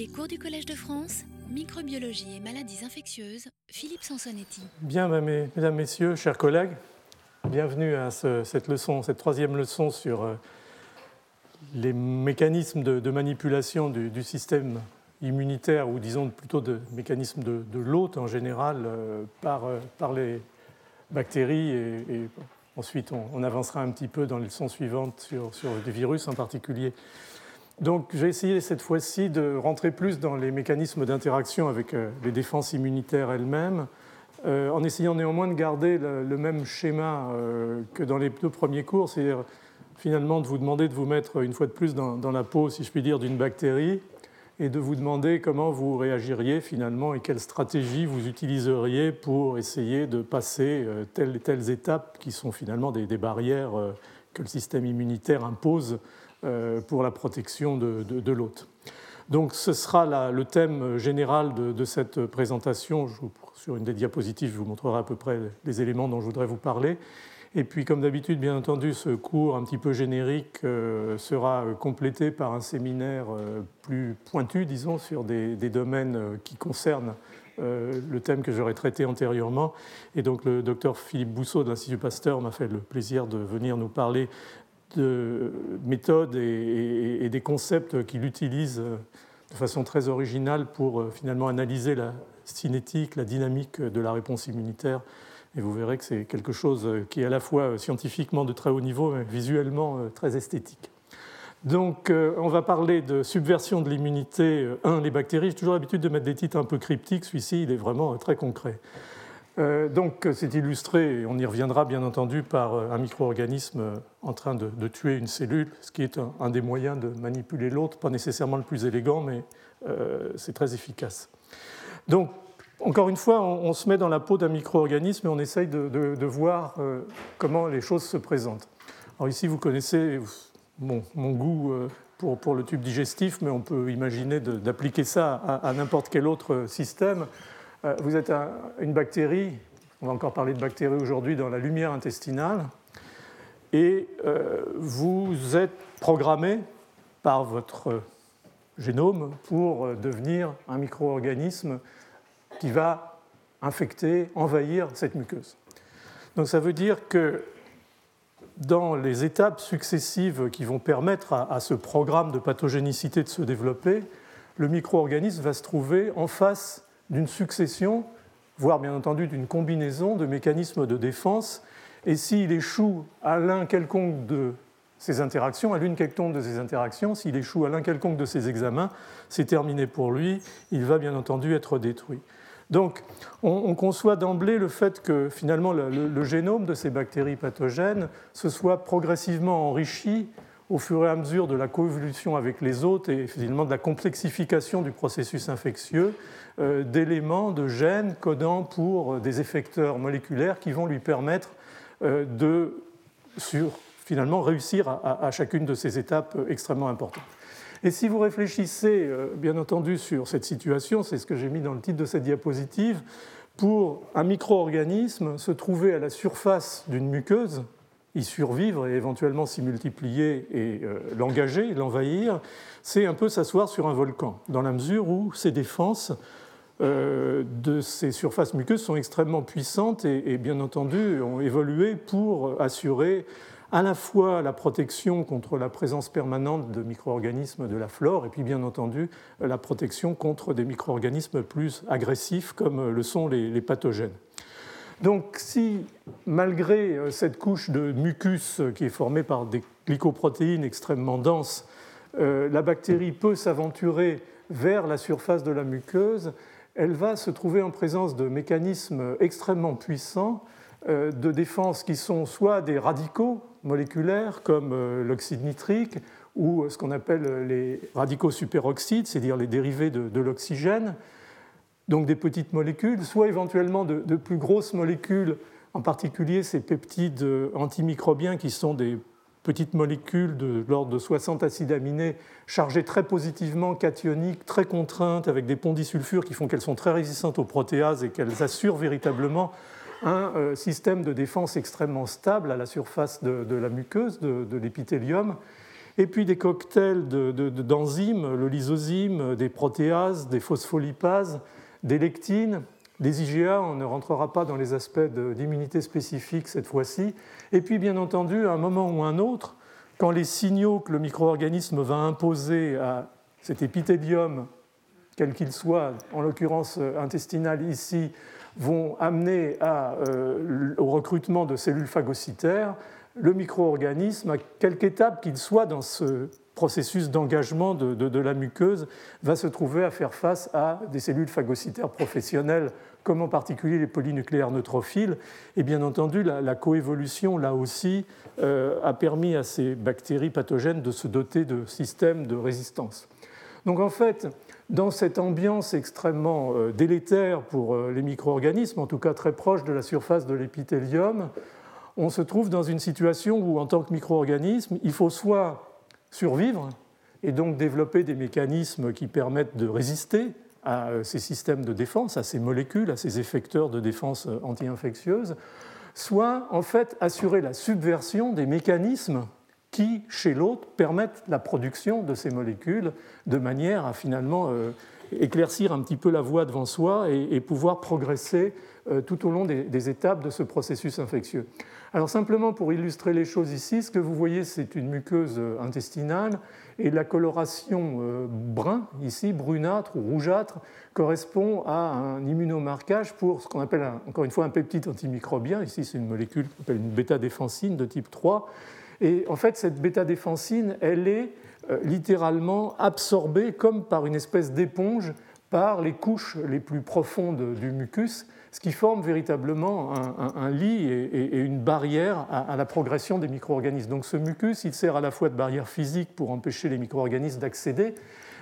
Les cours du Collège de France, microbiologie et maladies infectieuses, Philippe Sansonetti. Bien, mesdames, messieurs, chers collègues, bienvenue à cette leçon, cette troisième leçon sur euh, les mécanismes de, manipulation du, système immunitaire, ou disons plutôt de mécanismes de, l'hôte en général, euh, par, euh, par, les bactéries. Et, ensuite, on, avancera un petit peu dans les leçons suivantes sur, sur des virus en particulier. Donc j'ai essayé cette fois-ci de rentrer plus dans les mécanismes d'interaction avec euh, les défenses immunitaires elles-mêmes, euh, en essayant néanmoins de garder le, même schéma euh, que dans les deux premiers cours, c'est-à-dire finalement de vous demander de vous mettre une fois de plus dans, la peau, si je puis dire, d'une bactérie, et de vous demander comment vous réagiriez finalement et quelle stratégie vous utiliseriez pour essayer de passer telles et telles étapes qui sont finalement des barrières que le système immunitaire impose pour la protection de, l'hôte. Donc ce sera le thème général de, cette présentation. sur une des diapositives, je vous montrerai à peu près les éléments dont je voudrais vous parler. Et puis, comme d'habitude, bien entendu, ce cours un petit peu générique euh, sera complété par un séminaire euh, plus pointu, disons, sur des, domaines qui concernent le thème que j'aurais traité antérieurement. Et donc, le docteur Philippe Bousseau de l'Institut Pasteur m'a fait le plaisir de venir nous parler de méthodes et, des concepts qu'il utilise de façon très originale pour euh, finalement analyser la cinétique, la dynamique de la réponse immunitaire. Et vous verrez que c'est quelque chose qui est à la fois scientifiquement de très haut niveau, mais visuellement euh, très esthétique. Donc, euh, on va parler de subversion de l'immunité. Un, les bactéries. J'ai toujours l'habitude de mettre des titres un peu cryptiques. Celui-ci, il est vraiment très concret. Euh, donc c'est illustré, et on y reviendra bien entendu, par euh, un micro-organisme euh, en train de, tuer une cellule, ce qui est un, des moyens de manipuler l'autre, pas nécessairement le plus élégant, mais c'est très efficace. Donc, encore une fois, on, se met dans la peau d'un micro-organisme et on essaye de, voir comment les choses se présentent. Alors ici, vous connaissez mon, goût pour, le tube digestif, mais on peut imaginer d'appliquer ça à n'importe quel autre système. Euh, vous êtes une bactérie, on va encore parler de bactéries aujourd'hui, dans la lumière intestinale, et euh, vous êtes programmé par votre génome pour euh, devenir un micro-organisme qui va infecter, envahir cette muqueuse. Donc ça veut dire que dans les étapes successives qui vont permettre à, ce programme de pathogénicité de se développer, le micro-organisme va se trouver en face d'une succession, voire bien entendu d'une combinaison de mécanismes de défense. Et s'il échoue à l'un quelconque de ces interactions, à l'une quelconque de ces interactions, s'il échoue à l'un quelconque de ces examens, c'est terminé pour lui, il va bien entendu être détruit. Donc on, conçoit d'emblée le fait que finalement le, génome de ces bactéries pathogènes se soit progressivement enrichi au fur et à mesure de la coévolution avec les autres et finalement de la complexification du processus infectieux euh, d'éléments, de gènes codant pour des effecteurs moléculaires qui vont lui permettre euh, de finalement réussir à, chacune de ces étapes extrêmement importantes. Et si vous réfléchissez euh, bien entendu sur cette situation, c'est ce que j'ai mis dans le titre de cette diapositive, pour un micro-organisme se trouver à la surface d'une muqueuse, y survivre et éventuellement s'y multiplier et l'engager, l'envahir, c'est un peu s'asseoir sur un volcan, dans la mesure où ses défenses euh, de ces surfaces muqueuses sont extrêmement puissantes et, bien entendu ont évolué pour assurer à la fois la protection contre la présence permanente de micro-organismes de la flore et puis bien entendu la protection contre des micro-organismes plus agressifs comme le sont les, pathogènes. Donc si malgré euh, cette couche de mucus qui est formée par des glycoprotéines extrêmement denses, euh, la bactérie peut s'aventurer vers la surface de la muqueuse, elle va se trouver en présence de mécanismes extrêmement puissants euh, de défense qui sont soit des radicaux moléculaires comme euh, l'oxyde nitrique ou ce qu'on appelle les radicaux superoxydes, c'est-à-dire les dérivés de, l'oxygène, donc des petites molécules, soit éventuellement de, plus grosses molécules, en particulier ces peptides antimicrobiens qui sont des petites molécules de l'ordre de 60 acides aminés chargées très positivement, cationiques, très contraintes, avec des ponts disulfures qui font qu'elles sont très résistantes aux protéases et qu'elles assurent véritablement un euh, système de défense extrêmement stable à la surface de, la muqueuse, de, l'épithélium. et puis des cocktails d'enzymes, le lysozyme, des protéases, des phospholipases, des lectines, des IgA, on ne rentrera pas dans les aspects d'immunité spécifique cette fois-ci, et puis bien entendu, à un moment ou un autre, quand les signaux que le micro-organisme va imposer à cet épithélium, quel qu'il soit, en l'occurrence intestinal ici, vont amener euh, au recrutement de cellules phagocytaires, le micro-organisme, à quelque étape qu'il soit dans ce processus d'engagement de, la muqueuse, va se trouver à faire face à des cellules phagocytaires professionnelles, comme en particulier les polynucléaires neutrophiles. Et bien entendu, la, coévolution, là aussi, euh, a permis à ces bactéries pathogènes de se doter de systèmes de résistance. Donc en fait, dans cette ambiance extrêmement euh, délétère pour euh, les micro-organismes, en tout cas très proche de la surface de l'épithélium, on se trouve dans une situation où, en tant que micro-organisme, il faut soit survivre et donc développer des mécanismes qui permettent de résister à euh, ces systèmes de défense, à ces molécules, à ces effecteurs de défense anti-infectieuse, soit en fait assurer la subversion des mécanismes qui, chez l'autre, permettent la production de ces molécules de manière à finalement euh, éclaircir un petit peu la voie devant soi et, pouvoir progresser euh, tout au long des, étapes de ce processus infectieux. Alors simplement pour illustrer les choses ici, ce que vous voyez, c'est une muqueuse euh, intestinale et la coloration brun, ici, brunâtre ou rougeâtre, correspond à un immunomarquage pour ce qu'on appelle, encore une fois, un peptide antimicrobien. Ici, c'est une molécule qu'on appelle une bêta-défensine de type 3 et en fait, cette bêta-défensine, elle est euh, littéralement absorbée comme par une espèce d'éponge par les couches les plus profondes du mucus, ce qui forme véritablement un, lit et, une barrière à, la progression des micro-organismes. Donc ce mucus, il sert à la fois de barrière physique pour empêcher les micro-organismes d'accéder,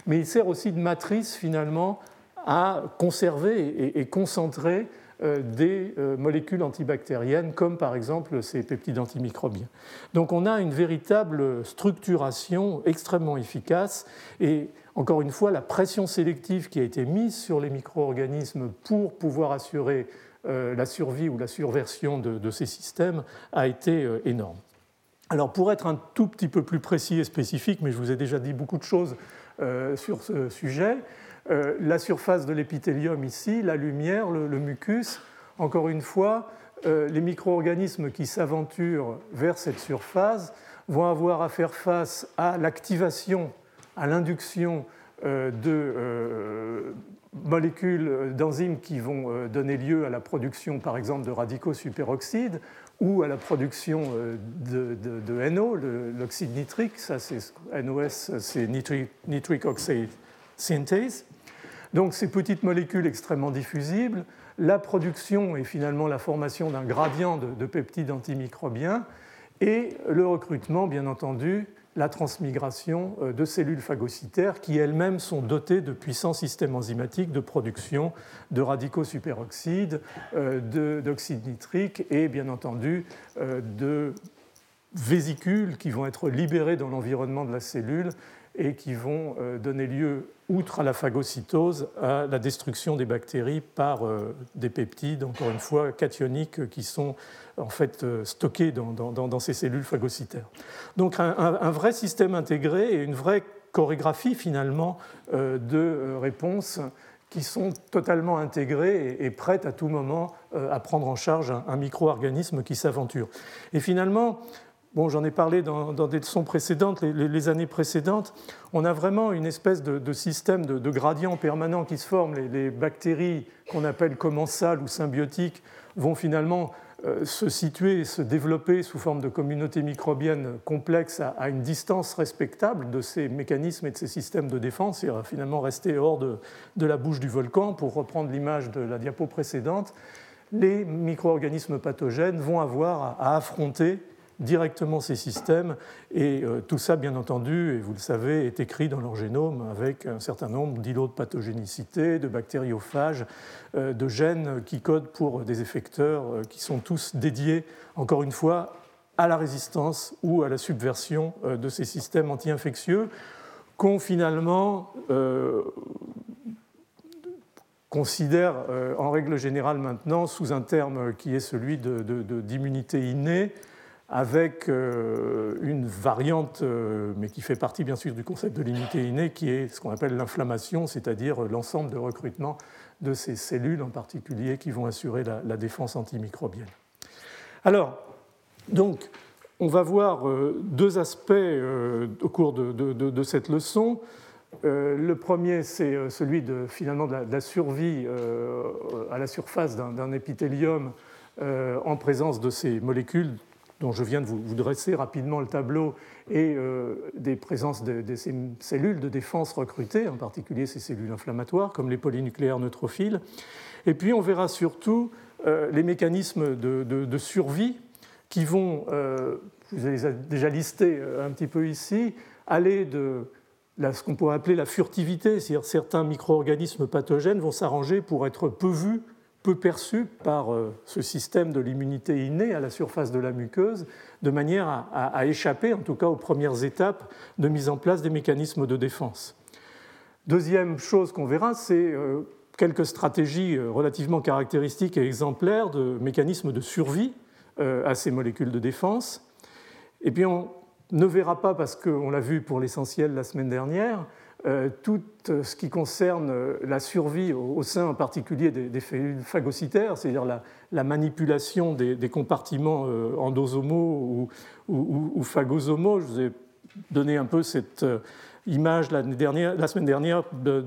mais il sert aussi de matrice finalement à conserver et concentrer euh, des euh, molécules antibactériennes, comme par exemple ces peptides antimicrobiens. Donc on a une véritable structuration extrêmement efficace et encore une fois, la pression sélective qui a été mise sur les micro-organismes pour pouvoir assurer euh, la survie ou la surversion de, ces systèmes a été énorme. Alors pour être un tout petit peu plus précis et spécifique, mais je vous ai déjà dit beaucoup de choses sur ce sujet, euh, la surface de l'épithélium ici, la lumière, le, mucus, encore une fois, euh, les micro-organismes qui s'aventurent vers cette surface vont avoir à faire face à l'activation, à l'induction euh, de molécules d'enzymes qui vont donner lieu à la production, par exemple, de radicaux superoxydes ou à la production de, NO, l'oxyde nitrique. Ça, c'est NOS, c'est nitric, nitric oxide synthase. Donc ces petites molécules extrêmement diffusibles, la production et finalement la formation d'un gradient de, peptides antimicrobiens et le recrutement, bien entendu, la transmigration euh, de cellules phagocytaires qui elles-mêmes sont dotées de puissants systèmes enzymatiques de production de radicaux superoxydes, euh, d'oxyde nitrique et bien entendu euh, de vésicules qui vont être libérées dans l'environnement de la cellule et qui vont donner lieu outre à la phagocytose, à la destruction des bactéries par euh, des peptides, encore une fois, cationiques, qui sont en fait euh, stockés dans, ces cellules phagocytaires. Donc un, vrai système intégré et une vraie chorégraphie finalement euh, de réponses qui sont totalement intégrées et prêtes à tout moment à prendre en charge un micro-organisme qui s'aventure. Et finalement, Bon, j'en ai parlé dans, des leçons précédentes, les, années précédentes. On a vraiment une espèce de, système de, gradient permanent qui se forme. Les, bactéries qu'on appelle commensales ou symbiotiques vont finalement euh, se situer, se développer sous forme de communautés microbiennes complexes à, une distance respectable de ces mécanismes et de ces systèmes de défense et finalement rester hors de la bouche du volcan, pour reprendre l'image de la diapo précédente. Les micro-organismes pathogènes vont avoir à affronter directement ces systèmes. Et euh, tout ça, bien entendu, et vous le savez, est écrit dans leur génome avec un certain nombre d'îlots de pathogénicité, de bactériophages, euh, de gènes qui codent pour des effecteurs euh, qui sont tous dédiés, encore une fois, à la résistance ou à la subversion de ces systèmes anti-infectieux qu'on finalement considère en règle générale maintenant sous un terme qui est celui d'immunité innée, avec une variante, mais qui fait partie bien sûr du concept de l'immunité innée, qui est ce qu'on appelle l'inflammation, c'est-à-dire l'ensemble de recrutement de ces cellules en particulier qui vont assurer la, défense antimicrobienne. Alors, donc, on va voir deux aspects au cours de cette leçon. Euh, le premier, c'est euh, celui de, finalement la, survie euh, à la surface d'un épithélium en présence de ces molécules dont je viens de vous, dresser rapidement le tableau et des présences de, ces cellules de défense recrutées, en particulier ces cellules inflammatoires comme les polynucléaires neutrophiles. Et puis on verra surtout les mécanismes de, survie qui vont, je vous les ai déjà listés un petit peu ici, aller de ce qu'on pourrait appeler la furtivité, c'est-à-dire certains micro-organismes pathogènes vont s'arranger pour être peu vus, peu par euh, ce système de l'immunité innée à la surface de la muqueuse, de manière à, échapper, en tout cas aux premières étapes de mise en place des mécanismes de défense. Deuxième chose qu'on verra, c'est euh, quelques stratégies euh, relativement caractéristiques et exemplaires de mécanismes de survie à ces molécules de défense. Et puis on, ne verra pas, parce qu'on l'a vu pour l'essentiel la semaine dernière, tout ce qui concerne la survie au, sein en particulier des, cellules phagocytaires, c'est-à-dire la, manipulation des, compartiments euh, endosomaux ou, ou, phagosomaux. Je vous ai donné un peu cette euh, image la, semaine dernière de,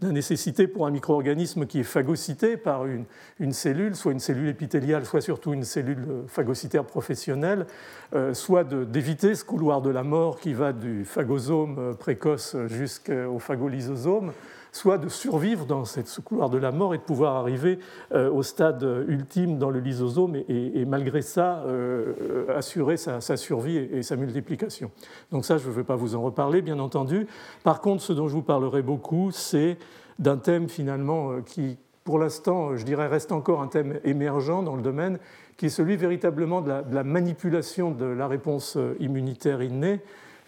la nécessité pour un micro-organisme qui est phagocyté par une, cellule, soit une cellule épithéliale, soit surtout une cellule phagocytaire professionnelle, euh, soit d'éviter ce couloir de la mort qui va du phagosome précoce jusqu'au phagolysosome, soit de survivre dans ce couloir de la mort et de pouvoir arriver euh, au stade ultime dans le lysosome et, malgré ça euh, assurer sa, survie et, sa multiplication. Donc ça, je ne vais pas vous en reparler, bien entendu. Par contre, ce dont je vous parlerai beaucoup, c'est d'un thème finalement euh, qui, pour l'instant, je dirais, reste encore un thème émergent dans le domaine, qui est celui véritablement de la manipulation de la réponse immunitaire innée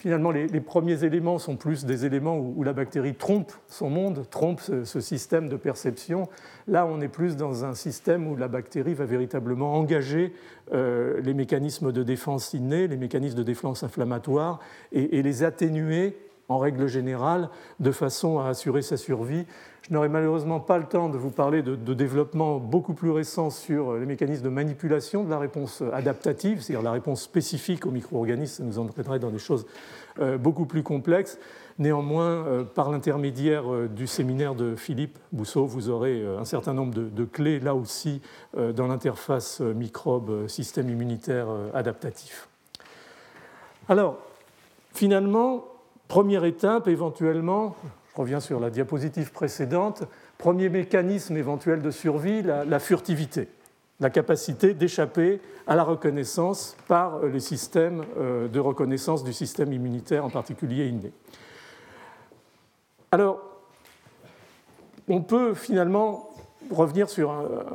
finalement, les, premiers éléments sont plus des éléments où, la bactérie trompe son monde, trompe ce, système de perception. Là, on est plus dans un système où la bactérie va véritablement engager euh, les mécanismes de défense innés, les mécanismes de défense inflammatoire, et, les atténuer en règle générale, de façon à assurer sa survie. Je n'aurai malheureusement pas le temps de vous parler de, de développement beaucoup plus récent sur les mécanismes de manipulation de la réponse adaptative, c'est-à-dire la réponse spécifique aux micro-organismes. Ça nous entraînerait dans des choses euh, beaucoup plus complexe. Néanmoins, euh, par l'intermédiaire euh, du séminaire de Philippe Bousseau, vous aurez un certain nombre de, clés, là aussi, dans l'interface microbe-système immunitaire adaptatif. Alors, finalement, première étape, éventuellement, je reviens sur la diapositive précédente, premier mécanisme éventuel de survie, la furtivité la capacité d'échapper à la reconnaissance par les systèmes euh, de reconnaissance du système immunitaire, en particulier inné. Alors, on peut finalement revenir sur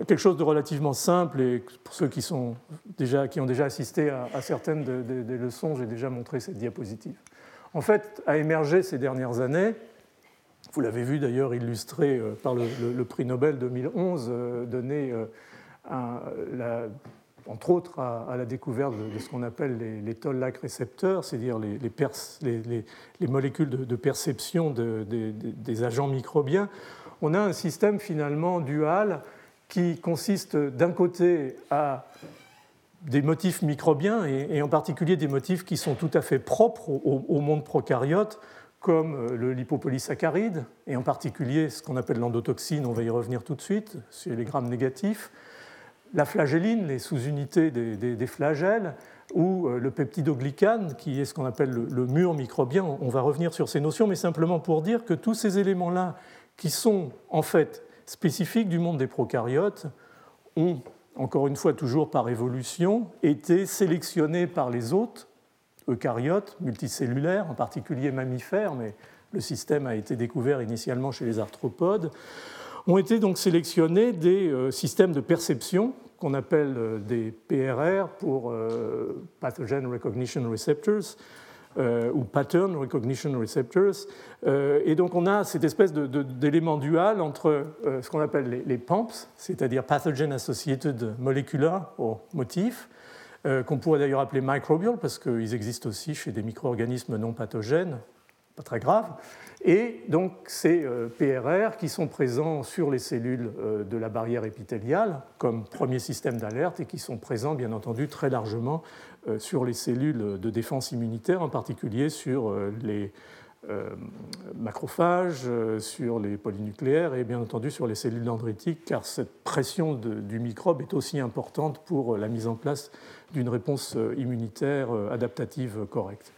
quelque chose de relativement simple, et pour ceux qui, sont déjà, qui ont déjà assisté à, certaines des leçons, j'ai déjà montré cette diapositive. En fait, a émergé ces dernières années, vous l'avez vu d'ailleurs illustré euh, par le, prix Nobel 2011 euh, donné entre autres à, la découverte de, ce qu'on appelle les, toll-like récepteurs, c'est-à-dire les, molécules de, perception des agents microbiens, on a un système finalement dual qui consiste d'un côté à des motifs microbiens et, en particulier des motifs qui sont tout à fait propres au, monde prokaryote, comme le lipopolysaccharide, et en particulier ce qu'on appelle l'endotoxine, on va y revenir tout de suite, c'est les grammes négatifs, la flagelline, les sous-unités des, flagelles, ou euh, le peptidoglycane, qui est ce qu'on appelle le, mur microbien. On va revenir sur ces notions, mais simplement pour dire que tous ces éléments-là, qui sont en fait spécifiques du monde des prokaryotes, ont, encore une fois toujours par évolution, été sélectionnés par les autres eucaryotes, multicellulaires, en particulier mammifères, mais le système a été découvert initialement chez les arthropodes, ont été donc sélectionnés des euh, systèmes de perception qu'on appelle euh, des PRR pour euh, Pathogen Recognition Receptors ou Pattern Recognition Receptors. et donc on a cette espèce d'élément dual entre ce qu'on appelle les, PAMPs, c'est-à-dire Pathogen Associated Molecular ou motif, qu'on pourrait d'ailleurs appeler microbial, parce qu'ils existent aussi chez des micro-organismes non pathogènes, pas très graves. Et donc ces PRR qui sont présents sur les cellules de la barrière épithéliale comme premier système d'alerte et qui sont présents bien entendu très largement sur les cellules de défense immunitaire, en particulier sur les euh, macrophages, euh, sur les polynucléaires et bien entendu sur les cellules dendritiques, car cette pression du microbe est aussi importante pour la mise en place d'une réponse euh, immunitaire adaptative correcte.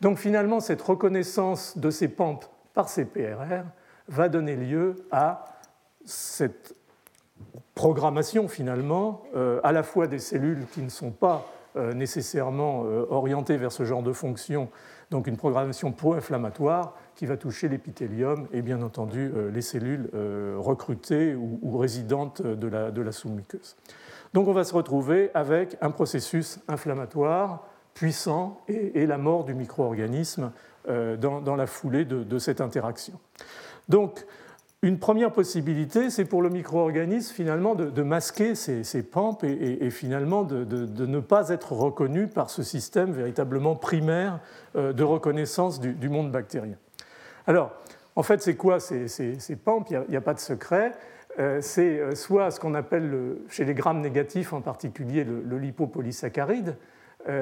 Donc finalement, cette reconnaissance de ces pentes par ces PRR va donner lieu à cette programmation finalement à la fois des cellules qui ne sont pas nécessairement orientées vers ce genre de fonction donc une programmation pro-inflammatoire qui va toucher l'épithélium et bien entendu euh, les cellules euh, recrutées ou, résidentes de la, de la sous-muqueuse. Donc on va se retrouver avec un processus inflammatoire puissant et, la mort du micro-organisme euh, dans, la foulée de, de cette interaction. Donc une première possibilité, c'est pour le micro-organisme finalement de, masquer ces pampes et, finalement de, ne pas être reconnu par ce système véritablement primaire euh, de reconnaissance du, monde bactérien. Alors, en fait, c'est quoi ces, pampes? Il n'y a, pas de secret. Euh, c'est euh, soit ce qu'on appelle chez les grammes négatifs en particulier le lipopolysaccharide,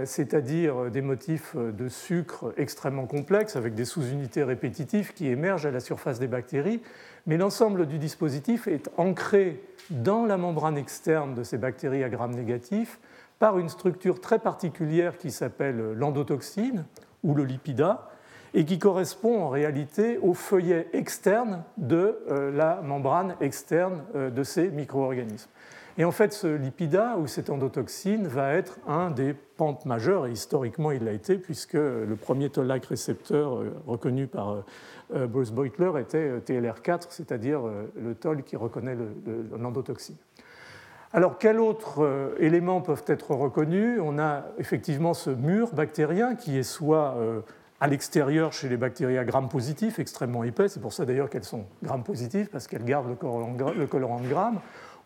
c'est-à-dire des motifs de sucre extrêmement complexes avec des sous-unités répétitives qui émergent à la surface des bactéries, mais l'ensemble du dispositif est ancré dans la membrane externe de ces bactéries à grammes négatifs par une structure très particulière qui s'appelle l'endotoxine ou le lipida et qui correspond en réalité au feuillet externe de euh, la membrane externe euh, de ces micro-organismes. Et en fait, ce lipida ou cette endotoxine va être un des pentes majeures, et historiquement il l'a été, puisque le premier toll-like récepteur euh, reconnu par euh, euh, Bruce Beutler était TLR4, c'est-à-dire le toll qui reconnaît l'endotoxine. Alors, quels autres éléments peuvent être reconnus? On a effectivement ce mur bactérien qui est soit à l'extérieur chez les bactéries à gram positif, extrêmement épais, c'est pour ça d'ailleurs qu'elles sont gram positives, parce qu'elles gardent le colorant de gramme,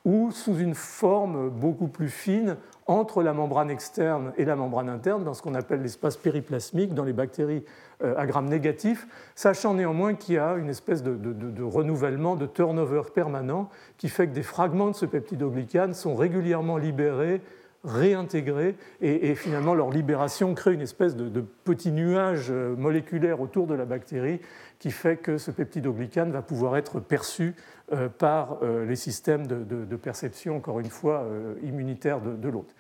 ou sous une forme beaucoup plus fine entre la membrane externe et la membrane interne, dans ce qu'on appelle l'espace périplasmique, dans les bactéries euh, à grammes négatifs, sachant néanmoins qu'il y a une espèce de, renouvellement, de turnover permanent, qui fait que des fragments de ce peptidoglycane sont régulièrement libérés, réintégrés, et, finalement leur libération crée une espèce de, petit nuage euh, moléculaire autour de la bactérie qui fait que ce peptidoglycane va pouvoir être perçu par euh, les systèmes de, perception, encore une fois, euh, immunitaires de, l'autre.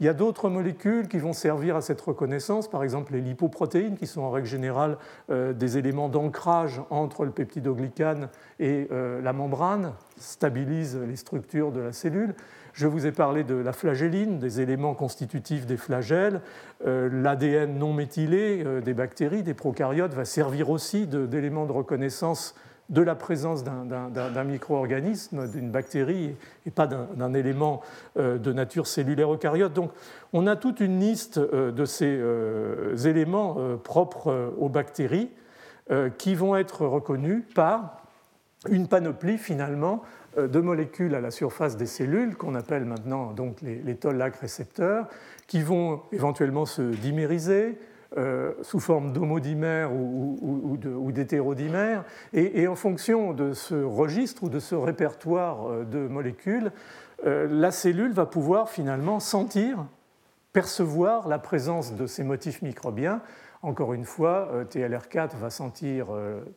Il y a d'autres molécules qui vont servir à cette reconnaissance, par exemple les lipoprotéines, qui sont en règle générale des éléments d'ancrage entre le peptidoglycane et la membrane, stabilisent les structures de la cellule. Je vous ai parlé de la flagelline, des éléments constitutifs des flagelles. L'ADN non méthylé des bactéries, des prokaryotes, va servir aussi d'élément de reconnaissance de la présence d'un micro-organisme, d'une bactérie, et pas d'un élément euh, de nature cellulaire eucaryote. Donc on a toute une liste euh, de ces euh, éléments propres aux bactéries qui vont être reconnus par une panoplie finalement de molécules à la surface des cellules, qu'on appelle maintenant donc les, toll-like récepteurs, qui vont éventuellement se dimériser, euh, sous forme d'homodimère ou, d'hétérodimère. Et, en fonction de ce registre ou de ce répertoire euh, de molécules, euh, la cellule va pouvoir finalement sentir, percevoir la présence de ces motifs microbiens. Encore une fois, TLR4 va sentir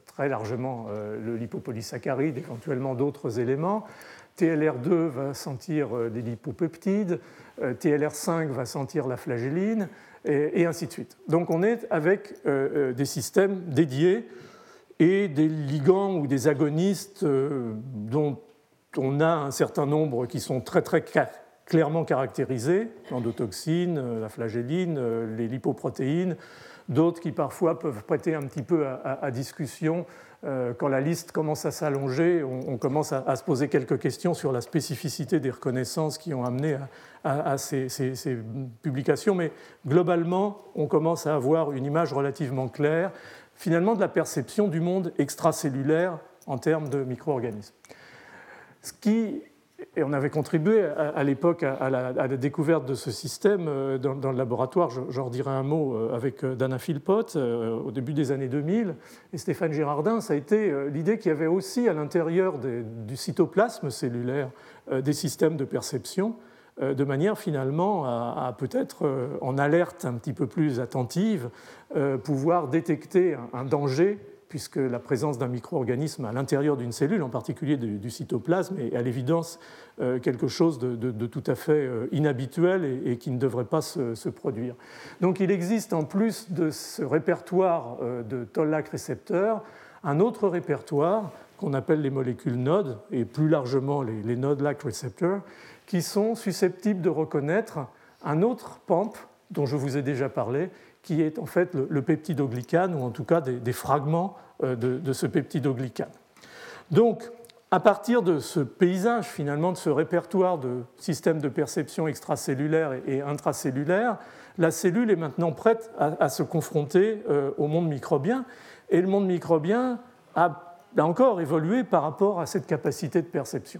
très largement le lipopolysaccharide, éventuellement d'autres éléments. TLR2 va sentir des lipopeptides, TLR5 va sentir la flagelline, et, ainsi de suite. Donc on est avec euh, euh, des systèmes dédiés et des ligands ou des agonistes euh, dont on a un certain nombre qui sont très très clairement caractérisés, l'endotoxine, la flagelline, les lipoprotéines, d'autres qui parfois peuvent prêter un petit peu à discussion quand la liste commence à s'allonger, on, commence à, se poser quelques questions sur la spécificité des reconnaissances qui ont amené à, ces, publications. Mais globalement, on commence à avoir une image relativement claire, finalement, de la perception du monde extracellulaire en termes de micro-organismes. Ce qui et on avait contribué à, l'époque à, la découverte de ce système euh, dans, le laboratoire. J'en dirai un mot euh, avec euh, Dana Philpott au début des années 2000. Et Stéphane Girardin, ça a été l'idée qu'il y avait aussi à l'intérieur du cytoplasme cellulaire des systèmes de perception, de manière finalement à, peut-être en alerte un petit peu plus attentive, pouvoir détecter un danger puisque la présence d'un micro-organisme à l'intérieur d'une cellule, en particulier du, cytoplasme, est à l'évidence euh, quelque chose de, tout à fait euh, inhabituel et, qui ne devrait pas se, produire. Donc il existe en plus de ce répertoire euh, de toll-like récepteurs un autre répertoire qu'on appelle les molécules nodes et plus largement les, les node-like récepteurs qui sont susceptibles de reconnaître un autre PAMP dont je vous ai déjà parlé qui est en fait le, peptidoglycane, ou en tout cas des, fragments euh, de, ce peptidoglycane. Donc, à partir de ce paysage, finalement, de ce répertoire de systèmes de perception extracellulaire et intracellulaire, la cellule est maintenant prête à, se confronter euh, au monde microbien. Et le monde microbien a, a encore évolué par rapport à cette capacité de perception.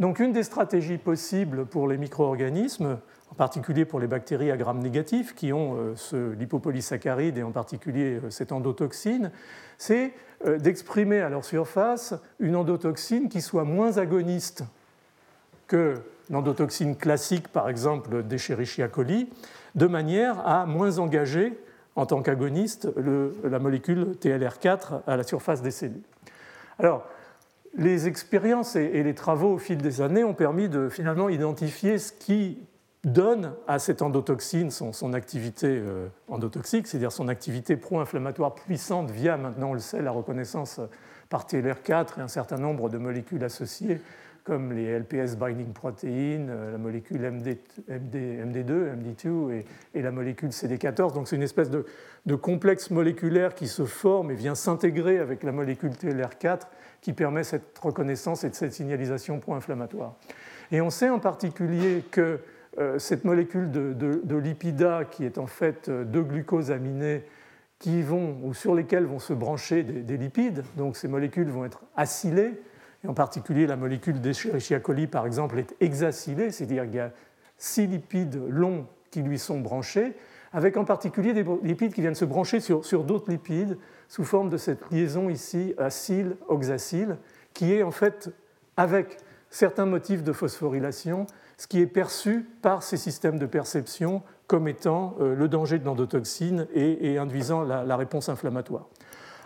Donc une des stratégies possibles pour les micro-organismes, en particulier pour les bactéries à grammes négatifs qui ont euh, ce lipopolysaccharide et en particulier euh, cette endotoxine, c'est euh, d'exprimer à leur surface une endotoxine qui soit moins agoniste que l'endotoxine classique, par exemple d'Escherichia coli, de manière à moins engager en tant qu'agoniste la molécule TLR4 à la surface des cellules. Alors, les expériences et les travaux au fil des années ont permis de finalement identifier ce qui donne à cette endotoxine son, activité euh, endotoxique, c'est-à-dire son activité pro-inflammatoire puissante via, maintenant on le sait, la reconnaissance par TLR4 et un certain nombre de molécules associées comme les LPS binding protein, euh, la molécule MD, 2 MD2 et, la molécule CD14. Donc c'est une espèce de, de, complexe moléculaire qui se forme et vient s'intégrer avec la molécule TLR4 qui permet cette reconnaissance et cette signalisation pro-inflammatoire. Et on sait en particulier que cette molécule de, lipida, qui est en fait euh, deux glucoses aminés qui vont, ou sur lesquels vont se brancher des, lipides. Donc ces molécules vont être acylées, et en particulier la molécule d'Escherichia coli, par exemple, est hexacylée, c'est-à-dire qu'il y a six lipides longs qui lui sont branchés, avec en particulier des lipides qui viennent se brancher sur, sur d'autres lipides sous forme de cette liaison ici acyle-oxacyle, qui est en fait, avec certains motifs de phosphorylation, ce qui est perçu par ces systèmes de perception comme étant euh, le danger de l'endotoxine et, induisant la, réponse inflammatoire.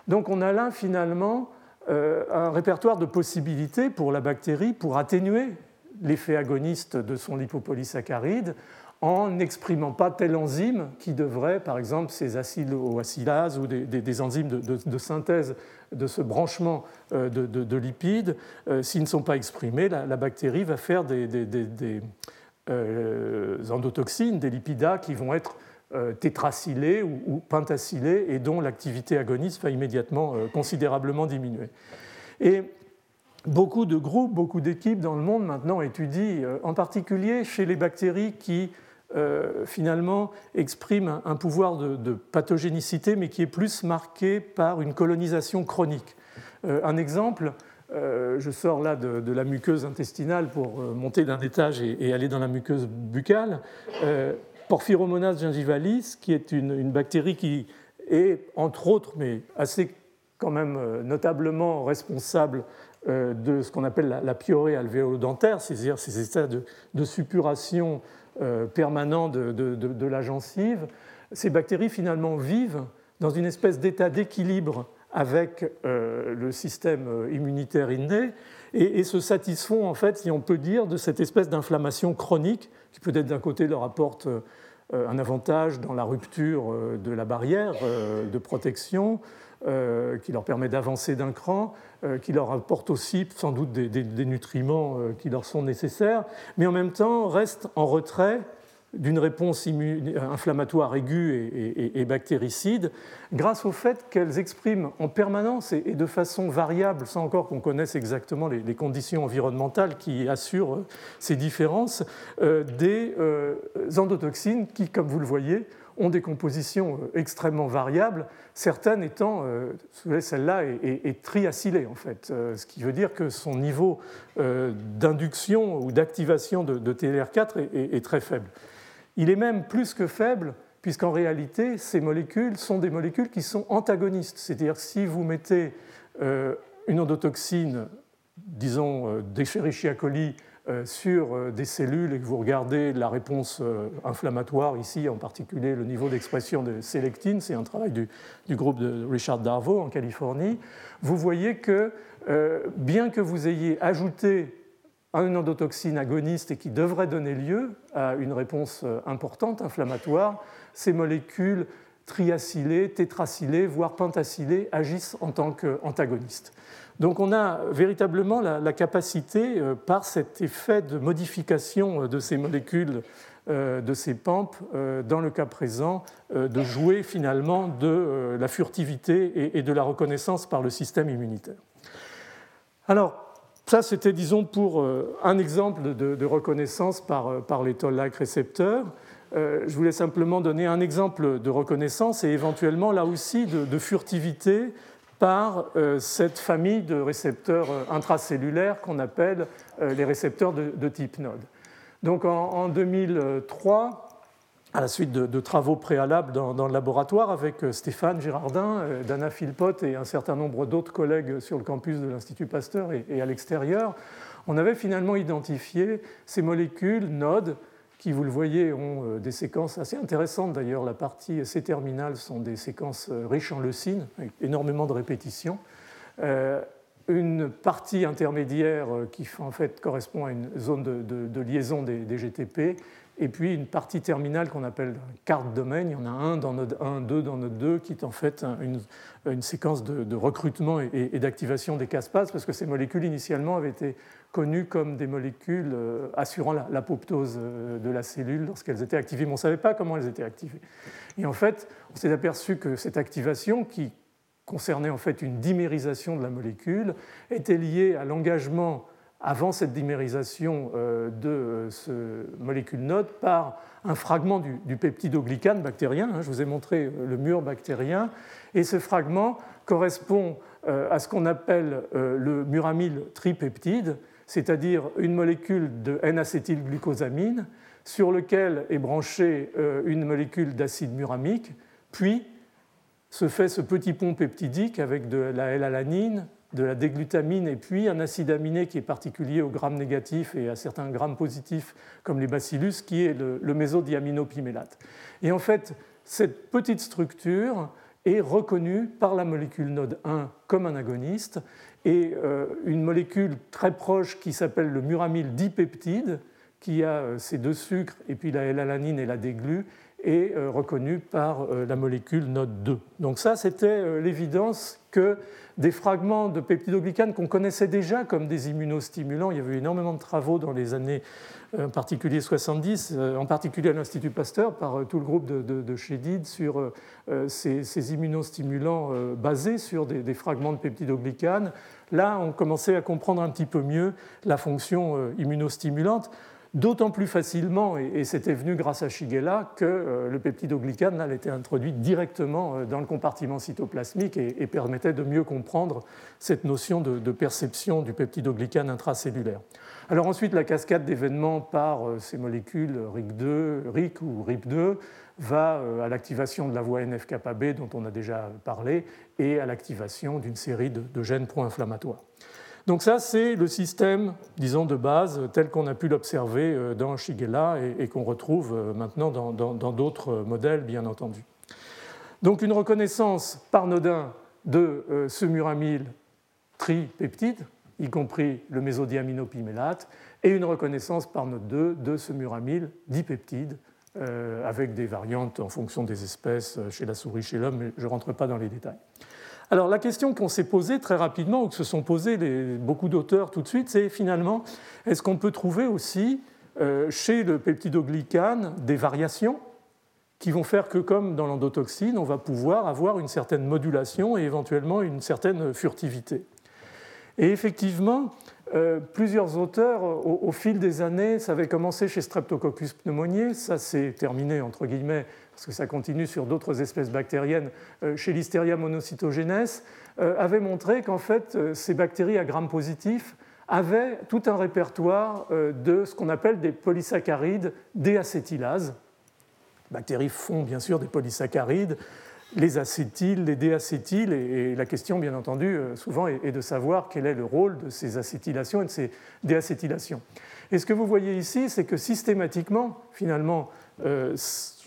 Donc on a là finalement euh, un répertoire de possibilités pour la bactérie pour atténuer l'effet agoniste de son lipopolysaccharide en n'exprimant pas telle enzyme qui devrait, par exemple, ces acyloacylases ou des, enzymes de, synthèse de ce branchement euh, de, lipides, euh, s'ils ne sont pas exprimés, la, bactérie va faire des, euh, endotoxines, des lipidas qui vont être tétracylés ou, ou, pentacylés et dont l'activité agoniste va immédiatement considérablement diminuer. Et beaucoup de groupes, beaucoup d'équipes dans le monde maintenant étudient, en particulier chez les bactéries qui euh, finalement exprime un, pouvoir de, pathogénicité, mais qui est plus marqué par une colonisation chronique. Euh, un exemple, euh, je sors là de, la muqueuse intestinale pour monter d'un étage et, aller dans la muqueuse buccale. Porphyromonas gingivalis, qui est une, bactérie qui est, entre autres, mais assez quand même notablement responsable de ce qu'on appelle la, piorée alvéolo-dentaire, c'est-à-dire ces états de, de suppuration permanent de, la gencive, ces bactéries finalement vivent dans une espèce d'état d'équilibre avec euh, le système immunitaire inné et, se satisfont, en fait, si on peut dire, de cette espèce d'inflammation chronique qui peut-être d'un côté leur apporte euh, un avantage dans la rupture de la barrière de protection, euh, qui leur permet d'avancer d'un cran, euh, qui leur apporte aussi sans doute des, nutriments euh, qui leur sont nécessaires, mais en même temps reste en retrait d'une réponse inflammatoire aiguë et, bactéricide, grâce au fait qu'elles expriment en permanence et, de façon variable, sans encore qu'on connaisse exactement les, conditions environnementales qui assurent ces différences, des endotoxines qui, comme vous le voyez, ont des compositions extrêmement variables, certaines étant, celle-là est, triacylée en fait, ce qui veut dire que son niveau d'induction ou d'activation de, TLR4 est très faible. Il est même plus que faible puisqu'en réalité, ces molécules sont des molécules qui sont antagonistes. C'est-à-dire si vous mettez euh, une endotoxine, disons euh, d'Escherichia coli, euh, sur des cellules et que vous regardez la réponse inflammatoire, ici en particulier le niveau d'expression de sélectine, c'est un travail du, groupe de Richard Darvo en Californie, vous voyez que bien que vous ayez ajouté une endotoxine agoniste et qui devrait donner lieu à une réponse importante inflammatoire, ces molécules triacylées, tétracylées, voire pentacylées agissent en tant qu'antagonistes. Donc on a véritablement la, capacité, euh, par cet effet de modification euh, de ces molécules, euh, de ces PAMP, dans le cas présent, de jouer finalement de la furtivité et de la reconnaissance par le système immunitaire. Alors, ça, c'était, disons, pour un exemple de, reconnaissance par, les toll-like récepteurs. Je voulais simplement donner un exemple de reconnaissance et éventuellement là aussi de, furtivité par euh, cette famille de récepteurs euh, intracellulaires qu'on appelle les récepteurs de, type node. Donc en, 2003, à la suite de, travaux préalables dans, le laboratoire avec Stéphane Girardin, Dana Philpott et un certain nombre d'autres collègues sur le campus de l'Institut Pasteur et, à l'extérieur, on avait finalement identifié ces molécules nodes qui, vous le voyez, ont euh, des séquences assez intéressantes. D'ailleurs, la partie C-terminale sont des séquences euh, riches en leucine, avec énormément de répétitions. Euh, une partie intermédiaire qui en fait correspond à une zone de, liaison des, GTP, et puis une partie terminale qu'on appelle carte domaine. Il y en a un dans node 1, deux dans node 2, qui est en fait une, séquence de, recrutement et, et d'activation des caspases, parce que ces molécules initialement avaient été connues comme des molécules euh, assurant l'apoptose euh, de la cellule lorsqu'elles étaient activées, mais on ne savait pas comment elles étaient activées. Et en fait, on s'est aperçu que cette activation, qui concernait en fait une dimérisation de la molécule, était liée à l'engagement avant cette dimérisation euh, de ce molécule node par un fragment du, peptidoglycane bactérien. Hein, je vous ai montré le mur bactérien. Et ce fragment correspond à ce qu'on appelle le muramyl tripeptide, c'est-à-dire une molécule de N-acétylglucosamine sur lequel est branchée euh, une molécule d'acide muramique, puis se fait ce petit pont peptidique avec de la L-alanine, de la déglutamine et puis un acide aminé qui est particulier aux grammes négatifs et à certains grammes positifs comme les bacillus, qui est le, le mésodiaminopimélate. Et en fait, cette petite structure est reconnue par la molécule node 1 comme un agoniste et euh, une molécule très proche qui s'appelle le muramyl dipeptide, qui a euh, ces deux sucres, et puis la L-alanine et la déglu, est euh, reconnue par la molécule NOD 2. Donc ça, c'était l'évidence que des fragments de peptidoglycane qu'on connaissait déjà comme des immunostimulants, il y avait eu énormément de travaux dans les années en particulier 70, en particulier à l'Institut Pasteur, par tout le groupe de, de, Chédid, sur ces, immunostimulants basés sur des, des fragments de peptidoglycane là, on commençait à comprendre un petit peu mieux la fonction euh, immunostimulante, d'autant plus facilement, et c'était venu grâce à Shigella, que euh, le peptidoglycane a été introduit directement euh, dans le compartiment cytoplasmique et permettait de mieux comprendre cette notion de perception du peptidoglycane intracellulaire. Alors ensuite, la cascade d'événements par ces molécules RIC2, RIC ou RIP2 va à l'activation de la voie NF-kappa dont on a déjà parlé et à l'activation d'une série de, gènes pro-inflammatoires. Donc ça, c'est le système, disons, de base tel qu'on a pu l'observer euh, dans Shigella et, qu'on retrouve euh, maintenant dans d'autres modèles, bien entendu. Donc une reconnaissance par nodin de euh, ce muramyl tripeptide, y compris le mésodiaminopimélate, et une reconnaissance par node 2 de ce muramyl dipeptide, avec des variantes en fonction des espèces chez la souris, chez l'homme, mais je ne rentre pas dans les détails. Alors la question qu'on s'est posée très rapidement, ou que se sont posées beaucoup d'auteurs tout de suite, c'est finalement, est-ce qu'on peut trouver aussi euh, chez le peptidoglycane des variations qui vont faire que, comme dans l'endotoxine, on va pouvoir avoir une certaine modulation et éventuellement une certaine furtivité. Et effectivement, euh, plusieurs auteurs, au, fil des années, ça avait commencé chez Streptococcus pneumoniae, ça s'est terminé entre guillemets parce que ça continue sur d'autres espèces bactériennes, chez Listeria monocytogenes, avait montré qu'en fait, ces bactéries à gram positif avaient tout un répertoire de ce qu'on appelle des polysaccharides déacétylases. Les bactéries font bien sûr des polysaccharides, les acétyles, les déacétyles, et, la question, bien entendu, euh, souvent est, de savoir quel est le rôle de ces acétylations et de ces déacétylations. Et ce que vous voyez ici, c'est que systématiquement, finalement, euh,